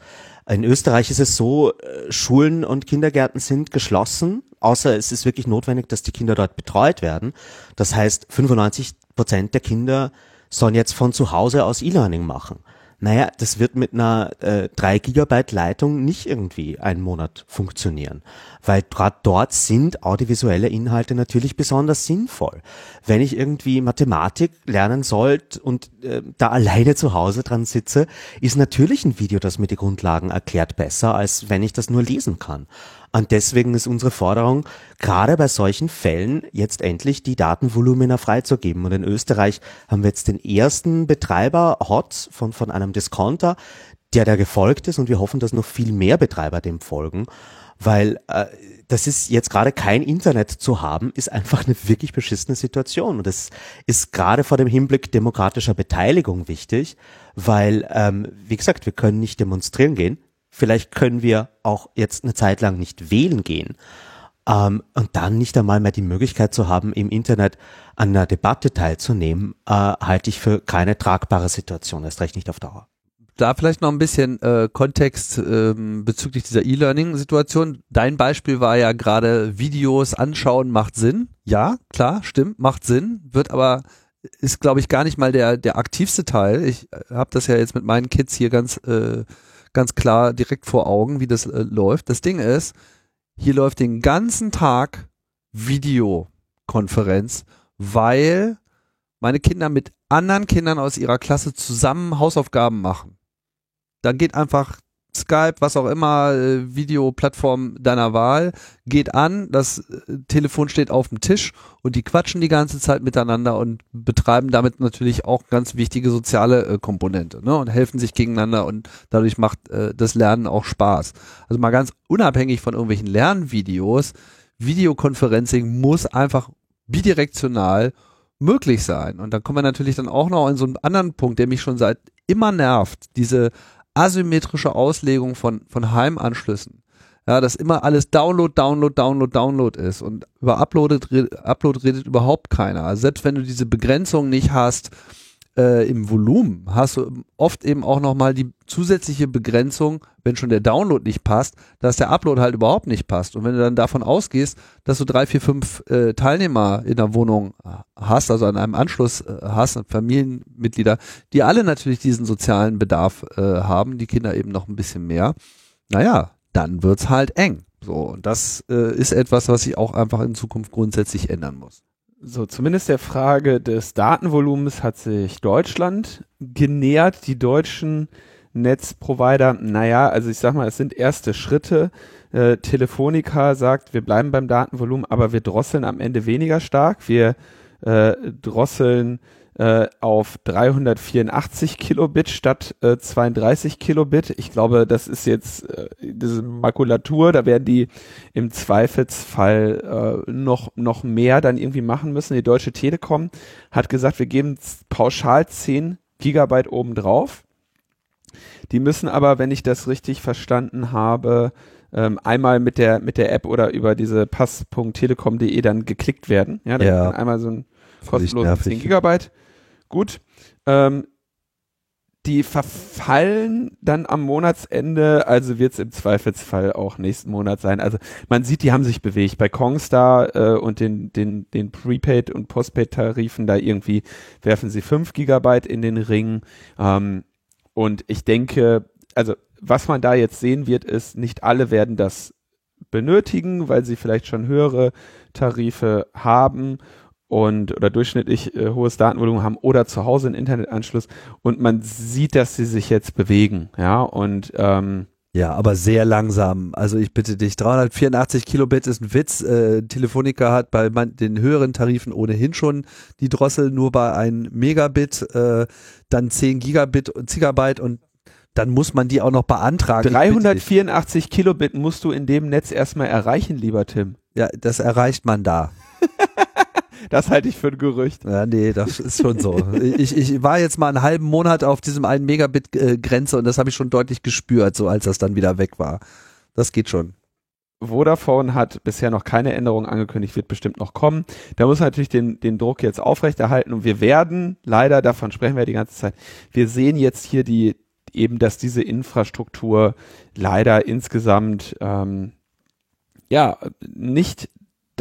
In Österreich ist es so, äh, Schulen und Kindergärten sind geschlossen, außer es ist wirklich notwendig, dass die Kinder dort betreut werden. Das heißt, 95 Prozent der Kinder sollen jetzt von zu Hause aus E-Learning machen. Naja, das wird mit einer äh, 3 Gigabyte Leitung nicht irgendwie einen Monat funktionieren, weil gerade dort sind audiovisuelle Inhalte natürlich besonders sinnvoll. Wenn ich irgendwie Mathematik lernen sollte und äh, da alleine zu Hause dran sitze, ist natürlich ein Video, das mir die Grundlagen erklärt, besser, als wenn ich das nur lesen kann. Und deswegen ist unsere Forderung, gerade bei solchen Fällen jetzt endlich die Datenvolumina freizugeben. Und in Österreich haben wir jetzt den ersten Betreiber HOT von, von einem Discounter, der da gefolgt ist und wir hoffen, dass noch viel mehr Betreiber dem folgen, weil äh, das ist jetzt gerade kein Internet zu haben, ist einfach eine wirklich beschissene Situation. Und das ist gerade vor dem Hinblick demokratischer Beteiligung wichtig, weil, ähm, wie gesagt, wir können nicht demonstrieren gehen, Vielleicht können wir auch jetzt eine Zeit lang nicht wählen gehen. Ähm, und dann nicht einmal mehr die Möglichkeit zu haben, im Internet an einer Debatte teilzunehmen, äh, halte ich für keine tragbare Situation, erst recht nicht auf Dauer. Da vielleicht noch ein bisschen äh, Kontext ähm, bezüglich dieser E-Learning-Situation. Dein Beispiel war ja gerade Videos anschauen macht Sinn. Ja, klar, stimmt, macht Sinn, wird aber ist glaube ich gar nicht mal der der aktivste Teil. Ich äh, habe das ja jetzt mit meinen Kids hier ganz äh, ganz klar direkt vor Augen, wie das äh, läuft. Das Ding ist, hier läuft den ganzen Tag Videokonferenz, weil meine Kinder mit anderen Kindern aus ihrer Klasse zusammen Hausaufgaben machen. Dann geht einfach Skype, was auch immer, äh, Videoplattform deiner Wahl, geht an, das äh, Telefon steht auf dem Tisch und die quatschen die ganze Zeit miteinander und betreiben damit natürlich auch ganz wichtige soziale äh, Komponente ne, und helfen sich gegeneinander und dadurch macht äh, das Lernen auch Spaß. Also mal ganz unabhängig von irgendwelchen Lernvideos, Videokonferencing muss einfach bidirektional möglich sein. Und dann kommen wir natürlich dann auch noch in so einen anderen Punkt, der mich schon seit immer nervt, diese asymmetrische Auslegung von, von Heimanschlüssen. Ja, dass immer alles Download, Download, Download, Download ist und über Upload, Upload redet überhaupt keiner. Also selbst wenn du diese Begrenzung nicht hast, äh, im Volumen hast du oft eben auch nochmal die zusätzliche Begrenzung, wenn schon der Download nicht passt, dass der Upload halt überhaupt nicht passt. Und wenn du dann davon ausgehst, dass du drei, vier, fünf äh, Teilnehmer in der Wohnung hast, also an einem Anschluss äh, hast, Familienmitglieder, die alle natürlich diesen sozialen Bedarf äh, haben, die Kinder eben noch ein bisschen mehr, naja, dann wird's halt eng. So, und das äh, ist etwas, was sich auch einfach in Zukunft grundsätzlich ändern muss. So, zumindest der Frage des Datenvolumens hat sich Deutschland genähert. Die deutschen Netzprovider, naja, also ich sag mal, es sind erste Schritte. Äh, Telefonica sagt, wir bleiben beim Datenvolumen, aber wir drosseln am Ende weniger stark. Wir äh, drosseln äh, auf 384 Kilobit statt äh, 32 Kilobit. Ich glaube, das ist jetzt äh, diese Makulatur, da werden die im Zweifelsfall äh, noch, noch mehr dann irgendwie machen müssen. Die Deutsche Telekom hat gesagt, wir geben pauschal 10 Gigabyte obendrauf. Die müssen aber, wenn ich das richtig verstanden habe, ähm, einmal mit der mit der App oder über diese pass.telekom.de dann geklickt werden. Ja, da ja. einmal so ein kostenloses 10 Gigabyte Gut. Ähm, die verfallen dann am Monatsende, also wird es im Zweifelsfall auch nächsten Monat sein. Also man sieht, die haben sich bewegt. Bei Kongstar äh, und den, den, den Prepaid- und Postpaid-Tarifen, da irgendwie werfen sie fünf Gigabyte in den Ring. Ähm, und ich denke, also was man da jetzt sehen wird, ist, nicht alle werden das benötigen, weil sie vielleicht schon höhere Tarife haben und oder durchschnittlich äh, hohes Datenvolumen haben oder zu Hause einen Internetanschluss und man sieht, dass sie sich jetzt bewegen, ja und ähm, ja, aber sehr langsam. Also ich bitte dich, 384 Kilobit ist ein Witz. Äh, Telefonica hat bei man, den höheren Tarifen ohnehin schon die Drossel nur bei ein Megabit, äh, dann 10 Gigabit, Gigabyte und dann muss man die auch noch beantragen. 384 Kilobit musst du in dem Netz erstmal erreichen, lieber Tim. Ja, das erreicht man da. Das halte ich für ein Gerücht. Ja, nee, das ist schon so. ich, ich war jetzt mal einen halben Monat auf diesem einen Megabit-Grenze und das habe ich schon deutlich gespürt, so als das dann wieder weg war. Das geht schon. Vodafone hat bisher noch keine Änderung angekündigt, wird bestimmt noch kommen. Da muss man natürlich den, den Druck jetzt aufrechterhalten und wir werden, leider, davon sprechen wir die ganze Zeit, wir sehen jetzt hier die, eben, dass diese Infrastruktur leider insgesamt ähm, ja nicht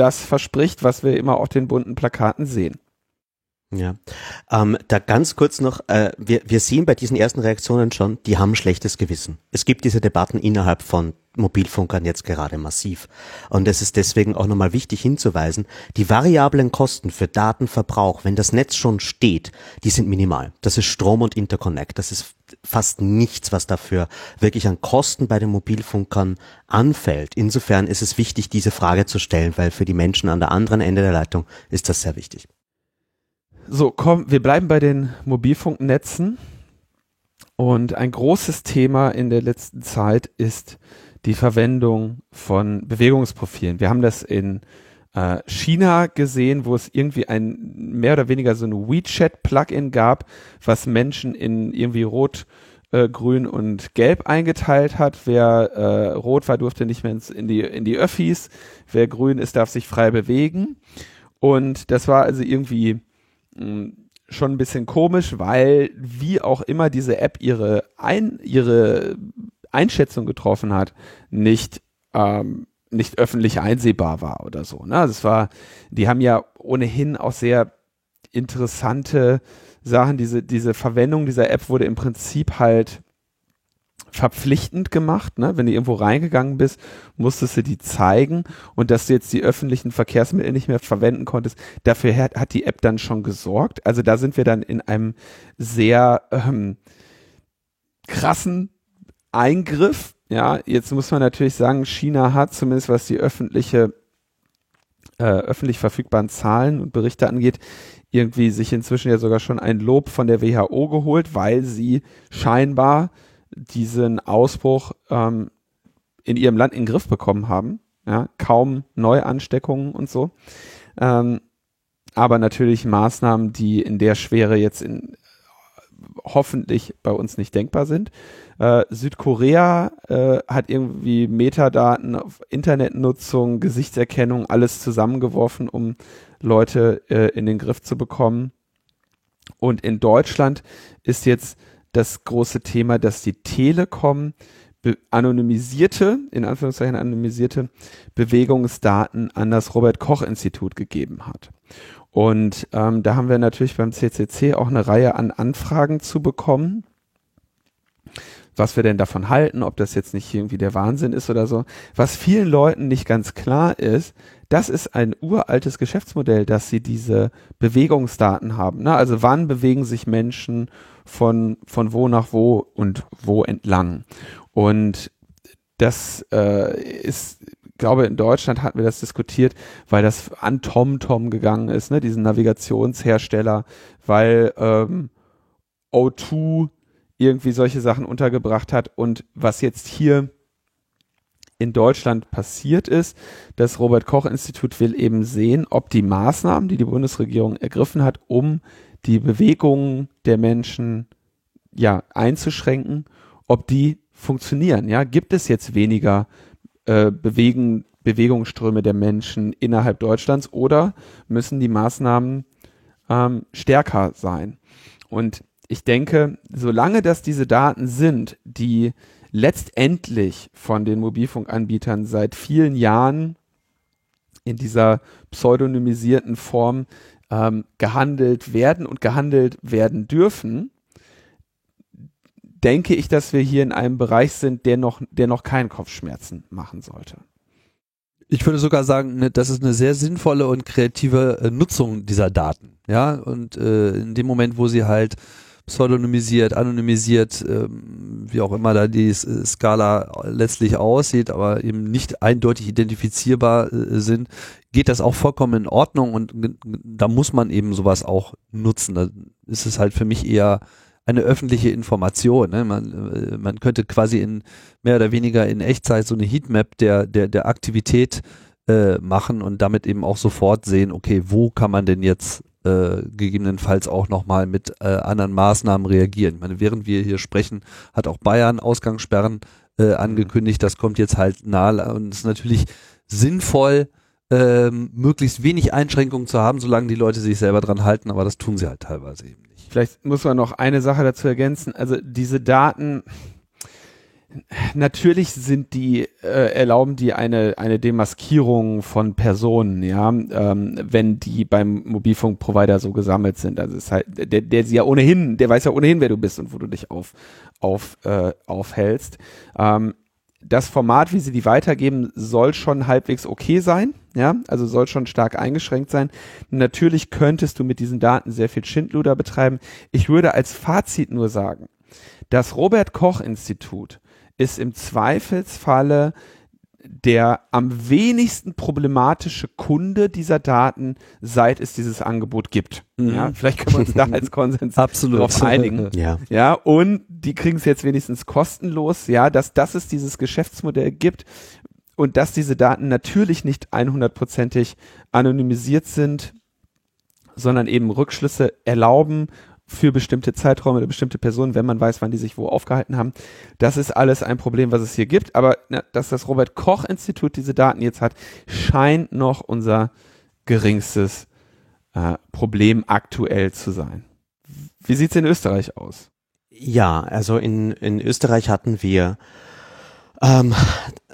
das verspricht, was wir immer auf den bunten Plakaten sehen. Ja, ähm, da ganz kurz noch, äh, wir, wir sehen bei diesen ersten Reaktionen schon, die haben schlechtes Gewissen. Es gibt diese Debatten innerhalb von Mobilfunkern jetzt gerade massiv. Und es ist deswegen auch nochmal wichtig hinzuweisen, die variablen Kosten für Datenverbrauch, wenn das Netz schon steht, die sind minimal. Das ist Strom und Interconnect. Das ist fast nichts, was dafür wirklich an Kosten bei den Mobilfunkern anfällt. Insofern ist es wichtig, diese Frage zu stellen, weil für die Menschen an der anderen Ende der Leitung ist das sehr wichtig. So, komm, wir bleiben bei den Mobilfunknetzen. Und ein großes Thema in der letzten Zeit ist die Verwendung von Bewegungsprofilen. Wir haben das in äh, China gesehen, wo es irgendwie ein mehr oder weniger so ein WeChat-Plugin gab, was Menschen in irgendwie rot, äh, grün und gelb eingeteilt hat. Wer äh, rot war, durfte nicht mehr ins, in, die, in die Öffis. Wer grün ist, darf sich frei bewegen. Und das war also irgendwie schon ein bisschen komisch, weil wie auch immer diese App ihre, ein, ihre Einschätzung getroffen hat, nicht ähm, nicht öffentlich einsehbar war oder so. Ne? Das war, die haben ja ohnehin auch sehr interessante Sachen. Diese, diese Verwendung dieser App wurde im Prinzip halt verpflichtend gemacht, ne? Wenn du irgendwo reingegangen bist, musstest du die zeigen und dass du jetzt die öffentlichen Verkehrsmittel nicht mehr verwenden konntest, dafür hat, hat die App dann schon gesorgt. Also da sind wir dann in einem sehr ähm, krassen Eingriff ja, jetzt muss man natürlich sagen, China hat zumindest was die öffentliche, äh, öffentlich verfügbaren Zahlen und Berichte angeht, irgendwie sich inzwischen ja sogar schon ein Lob von der WHO geholt, weil sie scheinbar diesen Ausbruch ähm, in ihrem Land in den Griff bekommen haben. Ja, kaum Neuansteckungen und so. Ähm, aber natürlich Maßnahmen, die in der Schwere jetzt in, hoffentlich bei uns nicht denkbar sind. Äh, Südkorea äh, hat irgendwie Metadaten Internetnutzung, Gesichtserkennung, alles zusammengeworfen, um Leute äh, in den Griff zu bekommen. Und in Deutschland ist jetzt das große Thema, dass die Telekom anonymisierte, in Anführungszeichen anonymisierte Bewegungsdaten an das Robert Koch Institut gegeben hat. Und ähm, da haben wir natürlich beim CCC auch eine Reihe an Anfragen zu bekommen was wir denn davon halten, ob das jetzt nicht irgendwie der Wahnsinn ist oder so. Was vielen Leuten nicht ganz klar ist, das ist ein uraltes Geschäftsmodell, dass sie diese Bewegungsdaten haben. Ne? Also wann bewegen sich Menschen von, von wo nach wo und wo entlang. Und das äh, ist, glaube in Deutschland hatten wir das diskutiert, weil das an TomTom gegangen ist, ne, diesen Navigationshersteller, weil ähm, O2 irgendwie solche Sachen untergebracht hat. Und was jetzt hier in Deutschland passiert ist, das Robert Koch Institut will eben sehen, ob die Maßnahmen, die die Bundesregierung ergriffen hat, um die Bewegungen der Menschen ja einzuschränken, ob die funktionieren. Ja, gibt es jetzt weniger äh, Bewegen, Bewegungsströme der Menschen innerhalb Deutschlands oder müssen die Maßnahmen ähm, stärker sein? Und ich denke, solange das diese Daten sind, die letztendlich von den Mobilfunkanbietern seit vielen Jahren in dieser pseudonymisierten Form ähm, gehandelt werden und gehandelt werden dürfen, denke ich, dass wir hier in einem Bereich sind, der noch, der noch keinen Kopfschmerzen machen sollte. Ich würde sogar sagen, ne, das ist eine sehr sinnvolle und kreative äh, Nutzung dieser Daten. Ja, und äh, in dem Moment, wo sie halt pseudonymisiert, anonymisiert, ähm, wie auch immer da die äh, Skala letztlich aussieht, aber eben nicht eindeutig identifizierbar äh, sind, geht das auch vollkommen in Ordnung und da muss man eben sowas auch nutzen. Da ist es halt für mich eher eine öffentliche Information. Ne? Man, äh, man könnte quasi in mehr oder weniger in Echtzeit so eine Heatmap der, der, der Aktivität äh, machen und damit eben auch sofort sehen, okay, wo kann man denn jetzt äh, gegebenenfalls auch nochmal mit äh, anderen Maßnahmen reagieren. Ich meine, während wir hier sprechen, hat auch Bayern Ausgangssperren äh, mhm. angekündigt. Das kommt jetzt halt nahe und ist natürlich sinnvoll, ähm, möglichst wenig Einschränkungen zu haben, solange die Leute sich selber dran halten, aber das tun sie halt teilweise eben nicht. Vielleicht muss man noch eine Sache dazu ergänzen. Also diese Daten, Natürlich sind die, äh, erlauben die eine, eine Demaskierung von Personen, ja, ähm, wenn die beim Mobilfunkprovider so gesammelt sind. Also ist halt, der, der sie ja ohnehin, der weiß ja ohnehin, wer du bist und wo du dich auf, auf, äh, aufhältst. Ähm, das Format, wie sie die weitergeben, soll schon halbwegs okay sein, ja, also soll schon stark eingeschränkt sein. Natürlich könntest du mit diesen Daten sehr viel Schindluder betreiben. Ich würde als Fazit nur sagen, das Robert Koch Institut ist im Zweifelsfalle der am wenigsten problematische Kunde dieser Daten, seit es dieses Angebot gibt. Mhm. Ja, vielleicht können wir uns da als Konsens darauf einigen. Ja. ja, und die kriegen es jetzt wenigstens kostenlos. Ja, dass, dass es dieses Geschäftsmodell gibt und dass diese Daten natürlich nicht 100%ig anonymisiert sind, sondern eben Rückschlüsse erlauben für bestimmte Zeiträume oder bestimmte Personen, wenn man weiß, wann die sich wo aufgehalten haben. Das ist alles ein Problem, was es hier gibt. Aber na, dass das Robert Koch Institut diese Daten jetzt hat, scheint noch unser geringstes äh, Problem aktuell zu sein. Wie sieht's in Österreich aus? Ja, also in, in Österreich hatten wir ähm,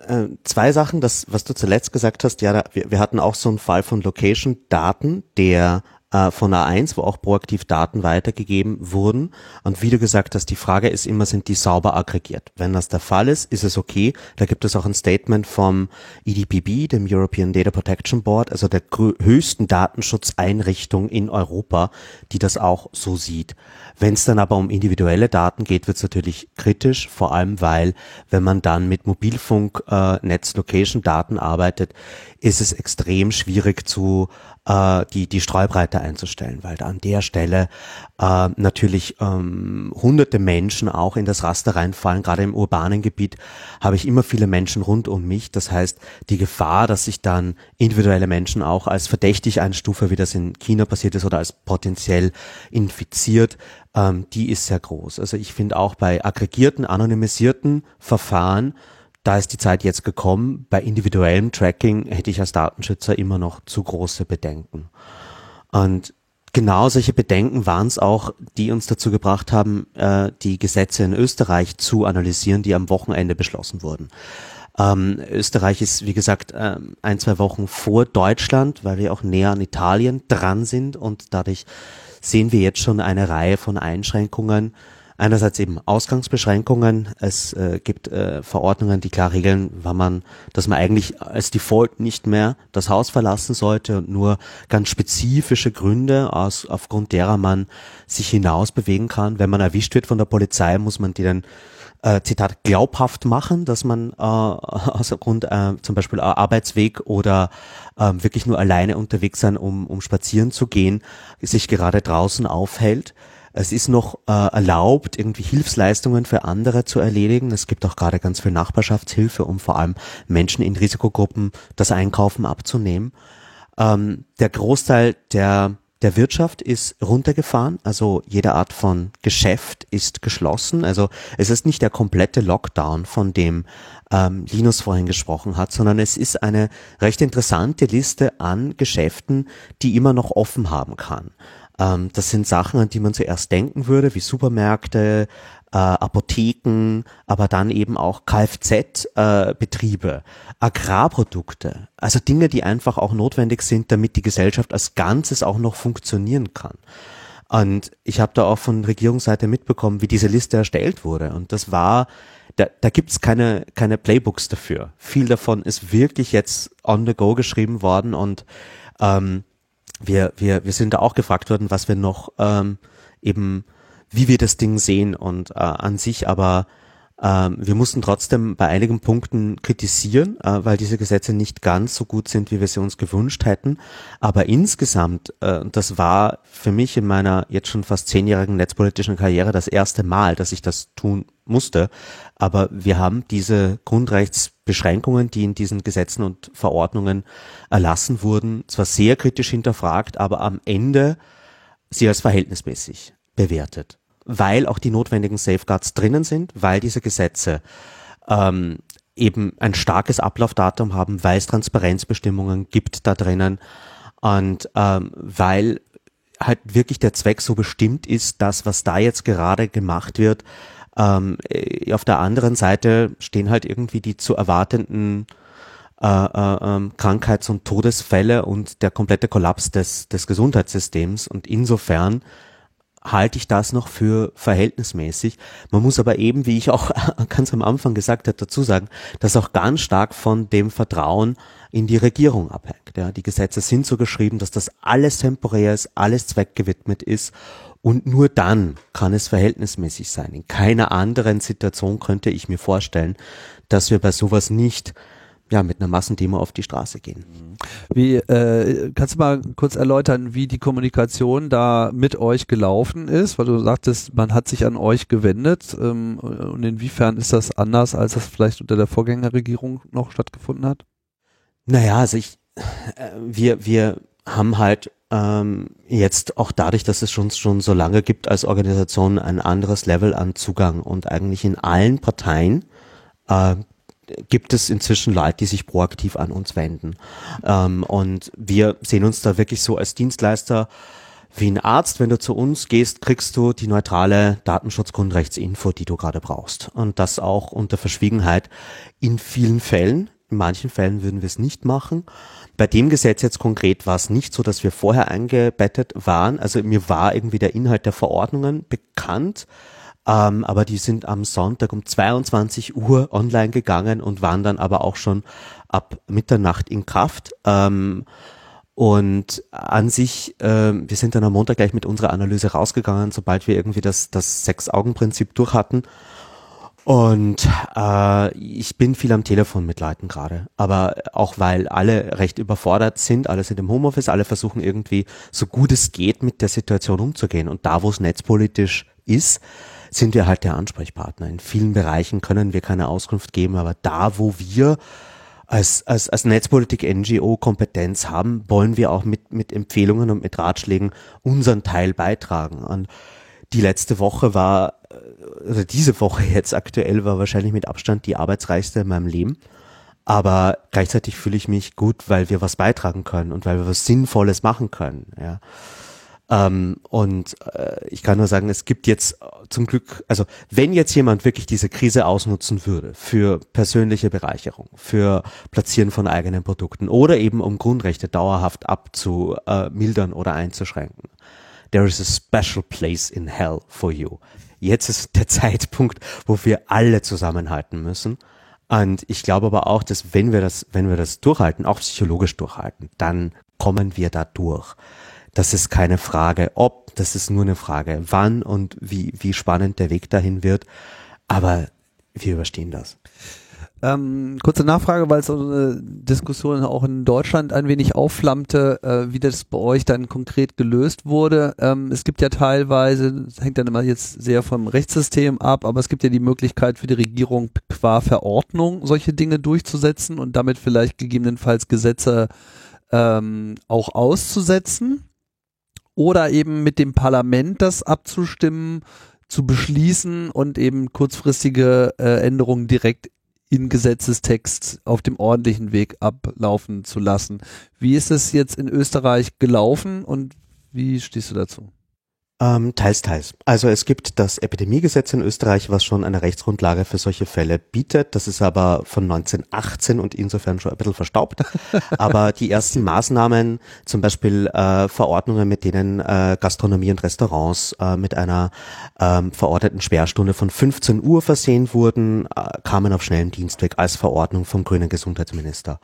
äh, zwei Sachen, das, was du zuletzt gesagt hast, ja, da, wir, wir hatten auch so einen Fall von Location-Daten, der äh, von A1, wo auch proaktiv Daten weitergegeben wurden. Und wie du gesagt hast, die Frage ist immer, sind die sauber aggregiert? Wenn das der Fall ist, ist es okay. Da gibt es auch ein Statement vom EDPB, dem European Data Protection Board, also der höchsten Datenschutzeinrichtung in Europa, die das auch so sieht. Wenn es dann aber um individuelle Daten geht, wird es natürlich kritisch, vor allem weil, wenn man dann mit Mobilfunk, äh, Netz, Location Daten arbeitet, ist es extrem schwierig zu äh, die, die Streubreite einzustellen, weil an der Stelle äh, natürlich ähm, hunderte Menschen auch in das Raster reinfallen. Gerade im urbanen Gebiet habe ich immer viele Menschen rund um mich. Das heißt, die Gefahr, dass sich dann individuelle Menschen auch als verdächtig einstufe, wie das in China passiert ist, oder als potenziell infiziert, ähm, die ist sehr groß. Also ich finde auch bei aggregierten, anonymisierten Verfahren da ist die Zeit jetzt gekommen. Bei individuellem Tracking hätte ich als Datenschützer immer noch zu große Bedenken. Und genau solche Bedenken waren es auch, die uns dazu gebracht haben, äh, die Gesetze in Österreich zu analysieren, die am Wochenende beschlossen wurden. Ähm, Österreich ist, wie gesagt, äh, ein, zwei Wochen vor Deutschland, weil wir auch näher an Italien dran sind und dadurch sehen wir jetzt schon eine Reihe von Einschränkungen, einerseits eben Ausgangsbeschränkungen. Es äh, gibt äh, Verordnungen, die klar regeln, wann man, dass man eigentlich als Default nicht mehr das Haus verlassen sollte und nur ganz spezifische Gründe, aus, aufgrund derer man sich hinaus bewegen kann. Wenn man erwischt wird von der Polizei, muss man die dann äh, Zitat glaubhaft machen, dass man äh, aus Grund äh, zum Beispiel Arbeitsweg oder äh, wirklich nur alleine unterwegs sein, um, um spazieren zu gehen, sich gerade draußen aufhält. Es ist noch äh, erlaubt, irgendwie Hilfsleistungen für andere zu erledigen. Es gibt auch gerade ganz viel Nachbarschaftshilfe, um vor allem Menschen in Risikogruppen das Einkaufen abzunehmen. Ähm, der Großteil der der Wirtschaft ist runtergefahren, also jede Art von Geschäft ist geschlossen. Also es ist nicht der komplette Lockdown, von dem ähm, Linus vorhin gesprochen hat, sondern es ist eine recht interessante Liste an Geschäften, die immer noch offen haben kann. Ähm, das sind Sachen, an die man zuerst denken würde, wie Supermärkte, äh, Apotheken, aber dann eben auch Kfz-Betriebe, äh, Agrarprodukte, also Dinge, die einfach auch notwendig sind, damit die Gesellschaft als Ganzes auch noch funktionieren kann. Und ich habe da auch von Regierungsseite mitbekommen, wie diese Liste erstellt wurde. Und das war, da, da gibt's keine, keine Playbooks dafür. Viel davon ist wirklich jetzt on the go geschrieben worden und ähm, wir, wir, wir sind da auch gefragt worden, was wir noch ähm, eben, wie wir das Ding sehen und äh, an sich. Aber ähm, wir mussten trotzdem bei einigen Punkten kritisieren, äh, weil diese Gesetze nicht ganz so gut sind, wie wir sie uns gewünscht hätten. Aber insgesamt, äh, das war für mich in meiner jetzt schon fast zehnjährigen netzpolitischen Karriere das erste Mal, dass ich das tun musste. Aber wir haben diese Grundrechtsbeschränkungen, die in diesen Gesetzen und Verordnungen erlassen wurden, zwar sehr kritisch hinterfragt, aber am Ende sie als verhältnismäßig bewertet weil auch die notwendigen Safeguards drinnen sind, weil diese Gesetze ähm, eben ein starkes Ablaufdatum haben, weil es Transparenzbestimmungen gibt da drinnen und ähm, weil halt wirklich der Zweck so bestimmt ist, dass was da jetzt gerade gemacht wird, ähm, äh, auf der anderen Seite stehen halt irgendwie die zu erwartenden äh, äh, ähm, Krankheits- und Todesfälle und der komplette Kollaps des, des Gesundheitssystems und insofern halte ich das noch für verhältnismäßig. Man muss aber eben, wie ich auch ganz am Anfang gesagt habe, dazu sagen, dass auch ganz stark von dem Vertrauen in die Regierung abhängt. Ja, die Gesetze sind so geschrieben, dass das alles temporär ist, alles zweckgewidmet ist und nur dann kann es verhältnismäßig sein. In keiner anderen Situation könnte ich mir vorstellen, dass wir bei sowas nicht ja, mit einer Massendemo auf die Straße gehen. Wie, äh, kannst du mal kurz erläutern, wie die Kommunikation da mit euch gelaufen ist? Weil du sagtest, man hat sich an euch gewendet. Ähm, und inwiefern ist das anders, als das vielleicht unter der Vorgängerregierung noch stattgefunden hat? Naja, also ich, äh, wir, wir haben halt ähm, jetzt auch dadurch, dass es schon, schon so lange gibt als Organisation, ein anderes Level an Zugang und eigentlich in allen Parteien äh, gibt es inzwischen Leute, die sich proaktiv an uns wenden. Ähm, und wir sehen uns da wirklich so als Dienstleister wie ein Arzt. Wenn du zu uns gehst, kriegst du die neutrale Datenschutzgrundrechtsinfo, die du gerade brauchst. Und das auch unter Verschwiegenheit in vielen Fällen. In manchen Fällen würden wir es nicht machen. Bei dem Gesetz jetzt konkret war es nicht so, dass wir vorher eingebettet waren. Also mir war irgendwie der Inhalt der Verordnungen bekannt ähm, aber die sind am Sonntag um 22 Uhr online gegangen und waren dann aber auch schon ab Mitternacht in Kraft. Ähm, und an sich, äh, wir sind dann am Montag gleich mit unserer Analyse rausgegangen, sobald wir irgendwie das, das Sechs-Augen-Prinzip durch hatten. Und äh, ich bin viel am Telefon mit Leuten gerade, aber auch weil alle recht überfordert sind, alle sind im Homeoffice, alle versuchen irgendwie so gut es geht mit der Situation umzugehen. Und da, wo es netzpolitisch ist, sind wir halt der Ansprechpartner. In vielen Bereichen können wir keine Auskunft geben, aber da, wo wir als, als, als Netzpolitik-NGO Kompetenz haben, wollen wir auch mit, mit Empfehlungen und mit Ratschlägen unseren Teil beitragen. Und die letzte Woche war, äh, oder diese Woche jetzt aktuell war wahrscheinlich mit Abstand die arbeitsreichste in meinem Leben. Aber gleichzeitig fühle ich mich gut, weil wir was beitragen können und weil wir was Sinnvolles machen können. Ja. Ähm, und äh, ich kann nur sagen, es gibt jetzt zum Glück, also wenn jetzt jemand wirklich diese Krise ausnutzen würde für persönliche Bereicherung, für Platzieren von eigenen Produkten oder eben um Grundrechte dauerhaft abzumildern oder einzuschränken, there is a special place in hell for you. Jetzt ist der Zeitpunkt, wo wir alle zusammenhalten müssen. Und ich glaube aber auch, dass wenn wir das, wenn wir das durchhalten, auch psychologisch durchhalten, dann kommen wir da durch. Das ist keine Frage, ob, das ist nur eine Frage, wann und wie, wie spannend der Weg dahin wird. Aber wir überstehen das. Ähm, kurze Nachfrage, weil so eine Diskussion auch in Deutschland ein wenig aufflammte, äh, wie das bei euch dann konkret gelöst wurde. Ähm, es gibt ja teilweise, hängt dann immer jetzt sehr vom Rechtssystem ab, aber es gibt ja die Möglichkeit für die Regierung qua Verordnung solche Dinge durchzusetzen und damit vielleicht gegebenenfalls Gesetze ähm, auch auszusetzen oder eben mit dem Parlament das abzustimmen, zu beschließen und eben kurzfristige äh, Änderungen direkt in Gesetzestext auf dem ordentlichen Weg ablaufen zu lassen. Wie ist es jetzt in Österreich gelaufen und Wie stehst du dazu? Ähm, teils, teils. Also es gibt das Epidemiegesetz in Österreich, was schon eine Rechtsgrundlage für solche Fälle bietet. Das ist aber von 1918 und insofern schon ein bisschen verstaubt. aber die ersten Maßnahmen, zum Beispiel äh, Verordnungen, mit denen äh, Gastronomie und Restaurants äh, mit einer ähm, verordneten Sperrstunde von 15 Uhr versehen wurden, äh, kamen auf schnellen Dienstweg als Verordnung vom grünen Gesundheitsminister.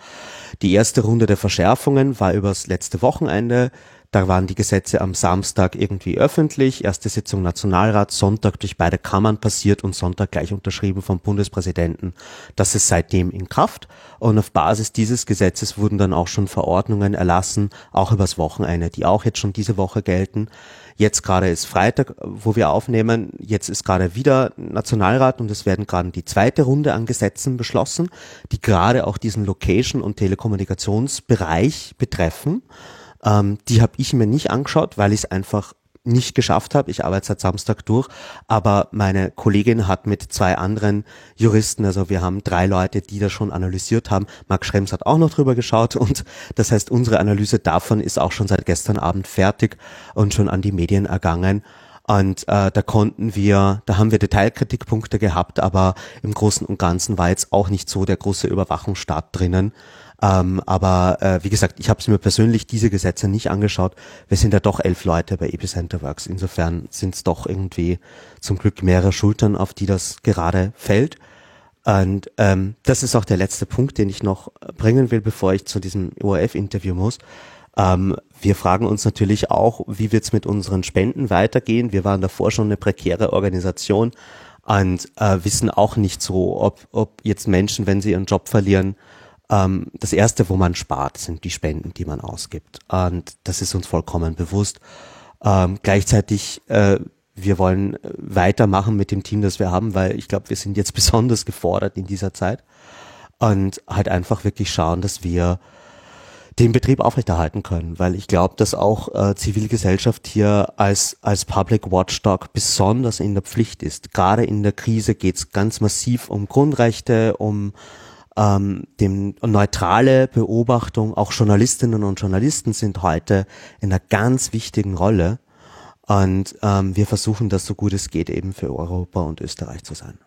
Die erste Runde der Verschärfungen war übers letzte Wochenende. Da waren die Gesetze am Samstag irgendwie öffentlich, erste Sitzung Nationalrat, Sonntag durch beide Kammern passiert und Sonntag gleich unterschrieben vom Bundespräsidenten. Das ist seitdem in Kraft und auf Basis dieses Gesetzes wurden dann auch schon Verordnungen erlassen, auch übers Wochenende, die auch jetzt schon diese Woche gelten. Jetzt gerade ist Freitag, wo wir aufnehmen. Jetzt ist gerade wieder Nationalrat und es werden gerade die zweite Runde an Gesetzen beschlossen, die gerade auch diesen Location- und Telekommunikationsbereich betreffen. Ähm, die habe ich mir nicht angeschaut, weil ich es einfach nicht geschafft habe. Ich arbeite seit Samstag durch, aber meine Kollegin hat mit zwei anderen Juristen, also wir haben drei Leute, die das schon analysiert haben. Marc Schrems hat auch noch drüber geschaut und das heißt, unsere Analyse davon ist auch schon seit gestern Abend fertig und schon an die Medien ergangen. Und äh, da konnten wir, da haben wir Detailkritikpunkte gehabt, aber im Großen und Ganzen war jetzt auch nicht so der große Überwachungsstaat drinnen. Ähm, aber äh, wie gesagt, ich habe mir persönlich diese Gesetze nicht angeschaut. Wir sind ja doch elf Leute bei Epicenter Works. Insofern sind es doch irgendwie zum Glück mehrere Schultern, auf die das gerade fällt. Und ähm, das ist auch der letzte Punkt, den ich noch bringen will, bevor ich zu diesem ORF-Interview muss. Ähm, wir fragen uns natürlich auch, wie wird es mit unseren Spenden weitergehen? Wir waren davor schon eine prekäre Organisation und äh, wissen auch nicht so, ob, ob jetzt Menschen, wenn sie ihren Job verlieren, ähm, das erste, wo man spart, sind die Spenden, die man ausgibt. Und das ist uns vollkommen bewusst. Ähm, gleichzeitig, äh, wir wollen weitermachen mit dem Team, das wir haben, weil ich glaube, wir sind jetzt besonders gefordert in dieser Zeit. Und halt einfach wirklich schauen, dass wir den Betrieb aufrechterhalten können, weil ich glaube, dass auch äh, Zivilgesellschaft hier als, als Public Watchdog besonders in der Pflicht ist. Gerade in der Krise geht es ganz massiv um Grundrechte, um ähm, dem neutrale Beobachtung, auch Journalistinnen und Journalisten sind heute in einer ganz wichtigen Rolle. Und ähm, wir versuchen das so gut es geht eben für Europa und Österreich zu sein.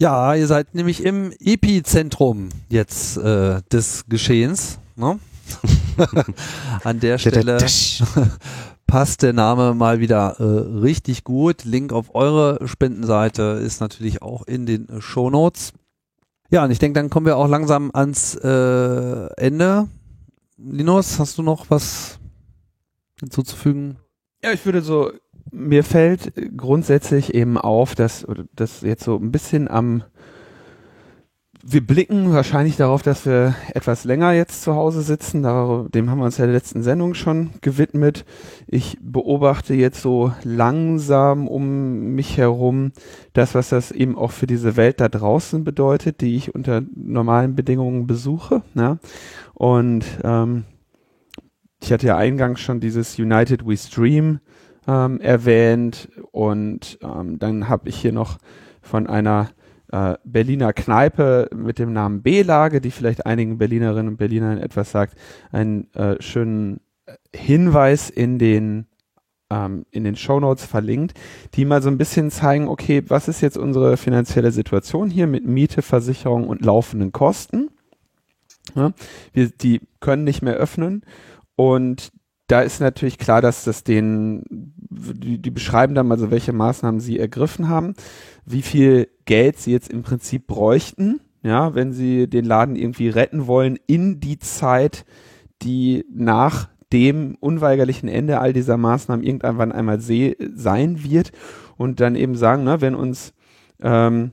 Ja, ihr seid nämlich im Epizentrum jetzt äh, des Geschehens. Ne? An der Stelle passt der Name mal wieder äh, richtig gut. Link auf eure Spendenseite ist natürlich auch in den Show Notes. Ja, und ich denke, dann kommen wir auch langsam ans äh, Ende. Linus, hast du noch was hinzuzufügen? Ja, ich würde so, mir fällt grundsätzlich eben auf, dass das jetzt so ein bisschen am wir blicken wahrscheinlich darauf, dass wir etwas länger jetzt zu Hause sitzen. Dem haben wir uns ja in der letzten Sendung schon gewidmet. Ich beobachte jetzt so langsam um mich herum das, was das eben auch für diese Welt da draußen bedeutet, die ich unter normalen Bedingungen besuche. Ja? Und ähm, ich hatte ja eingangs schon dieses United We Stream ähm, erwähnt und ähm, dann habe ich hier noch von einer äh, Berliner Kneipe mit dem Namen B-Lage, die vielleicht einigen Berlinerinnen und Berlinern etwas sagt, einen äh, schönen Hinweis in den ähm, in den Shownotes verlinkt, die mal so ein bisschen zeigen, okay, was ist jetzt unsere finanzielle Situation hier mit Miete, Versicherung und laufenden Kosten? Ja, wir, die können nicht mehr öffnen und da ist natürlich klar, dass das den, die, die beschreiben dann mal so, welche Maßnahmen sie ergriffen haben, wie viel Geld sie jetzt im Prinzip bräuchten, ja, wenn sie den Laden irgendwie retten wollen in die Zeit, die nach dem unweigerlichen Ende all dieser Maßnahmen irgendwann einmal sein wird und dann eben sagen, ne, wenn uns ähm,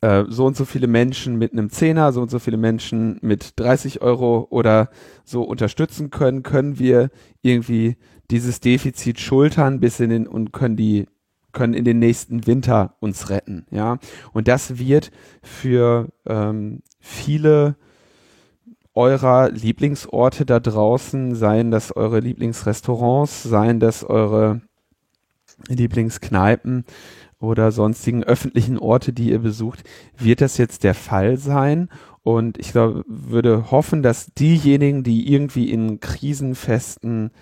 äh, so und so viele Menschen mit einem Zehner, so und so viele Menschen mit 30 Euro oder so unterstützen können, können wir irgendwie dieses Defizit schultern bis in den und können die können in den nächsten Winter uns retten, ja. Und das wird für ähm, viele eurer Lieblingsorte da draußen, seien das eure Lieblingsrestaurants, seien das eure Lieblingskneipen, oder sonstigen öffentlichen Orte, die ihr besucht, wird das jetzt der Fall sein. Und ich glaube, würde hoffen, dass diejenigen, die irgendwie in krisenfesten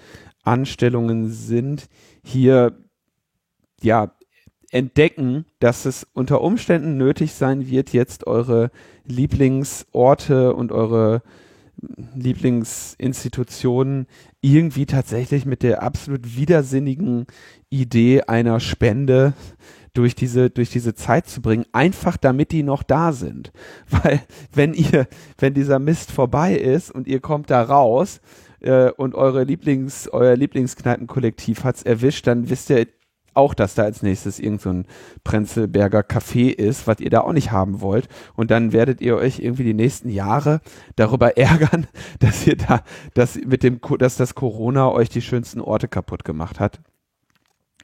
Anstellungen sind, hier ja entdecken, dass es unter Umständen nötig sein wird, jetzt eure Lieblingsorte und eure Lieblingsinstitutionen irgendwie tatsächlich mit der absolut widersinnigen Idee einer Spende durch diese, durch diese Zeit zu bringen, einfach damit die noch da sind. Weil wenn ihr, wenn dieser Mist vorbei ist und ihr kommt da raus äh, und eure Lieblings, euer Lieblingskneipenkollektiv hat's erwischt, dann wisst ihr auch, dass da als nächstes irgend so ein Prenzlberger Café ist, was ihr da auch nicht haben wollt. Und dann werdet ihr euch irgendwie die nächsten Jahre darüber ärgern, dass ihr da, dass mit dem, dass das Corona euch die schönsten Orte kaputt gemacht hat.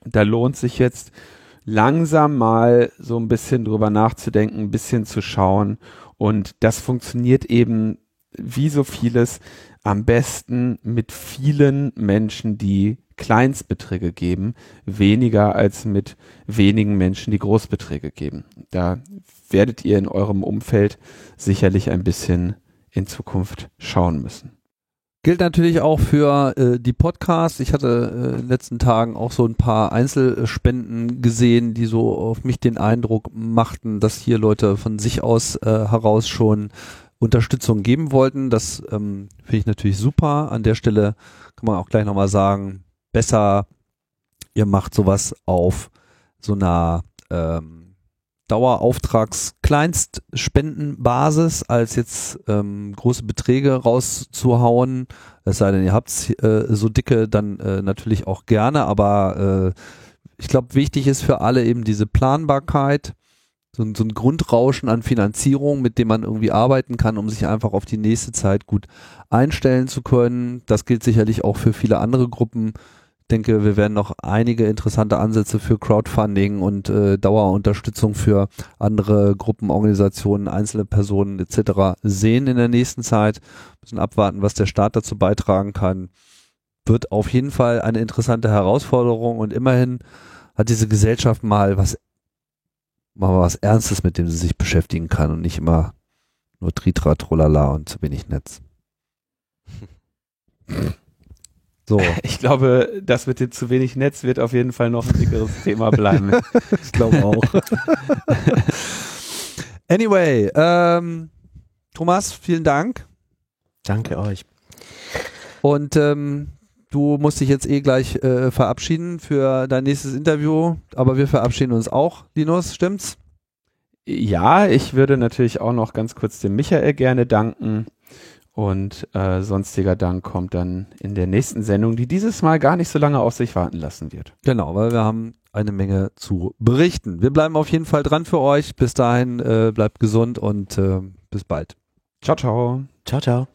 Da lohnt sich jetzt langsam mal so ein bisschen drüber nachzudenken, ein bisschen zu schauen. Und das funktioniert eben wie so vieles am besten mit vielen Menschen, die Kleinstbeträge geben, weniger als mit wenigen Menschen, die Großbeträge geben. Da werdet ihr in eurem Umfeld sicherlich ein bisschen in Zukunft schauen müssen. Gilt natürlich auch für äh, die Podcasts. Ich hatte äh, in den letzten Tagen auch so ein paar Einzelspenden gesehen, die so auf mich den Eindruck machten, dass hier Leute von sich aus äh, heraus schon Unterstützung geben wollten. Das ähm, finde ich natürlich super. An der Stelle kann man auch gleich nochmal sagen, besser, ihr macht sowas auf so einer ähm, Dauerauftrags-Kleinstspendenbasis, als jetzt ähm, große Beträge rauszuhauen. Es sei denn, ihr habt äh, so dicke, dann äh, natürlich auch gerne, aber äh, ich glaube, wichtig ist für alle eben diese Planbarkeit, so, so ein Grundrauschen an Finanzierung, mit dem man irgendwie arbeiten kann, um sich einfach auf die nächste Zeit gut einstellen zu können. Das gilt sicherlich auch für viele andere Gruppen denke, wir werden noch einige interessante Ansätze für Crowdfunding und äh, Dauerunterstützung für andere Gruppen, Organisationen, einzelne Personen etc. sehen in der nächsten Zeit. Müssen abwarten, was der Staat dazu beitragen kann. Wird auf jeden Fall eine interessante Herausforderung und immerhin hat diese Gesellschaft mal was, mal was Ernstes, mit dem sie sich beschäftigen kann und nicht immer nur Tritra, Trolala und zu wenig Netz. So. Ich glaube, das mit dem zu wenig Netz wird auf jeden Fall noch ein dickeres Thema bleiben. ich glaube auch. anyway, ähm, Thomas, vielen Dank. Danke euch. Und ähm, du musst dich jetzt eh gleich äh, verabschieden für dein nächstes Interview, aber wir verabschieden uns auch, Linus, stimmt's? Ja, ich würde natürlich auch noch ganz kurz dem Michael gerne danken und äh, sonstiger Dank kommt dann in der nächsten Sendung, die dieses Mal gar nicht so lange auf sich warten lassen wird. Genau, weil wir haben eine Menge zu berichten. Wir bleiben auf jeden Fall dran für euch. Bis dahin äh, bleibt gesund und äh, bis bald. Ciao, ciao. Ciao, ciao.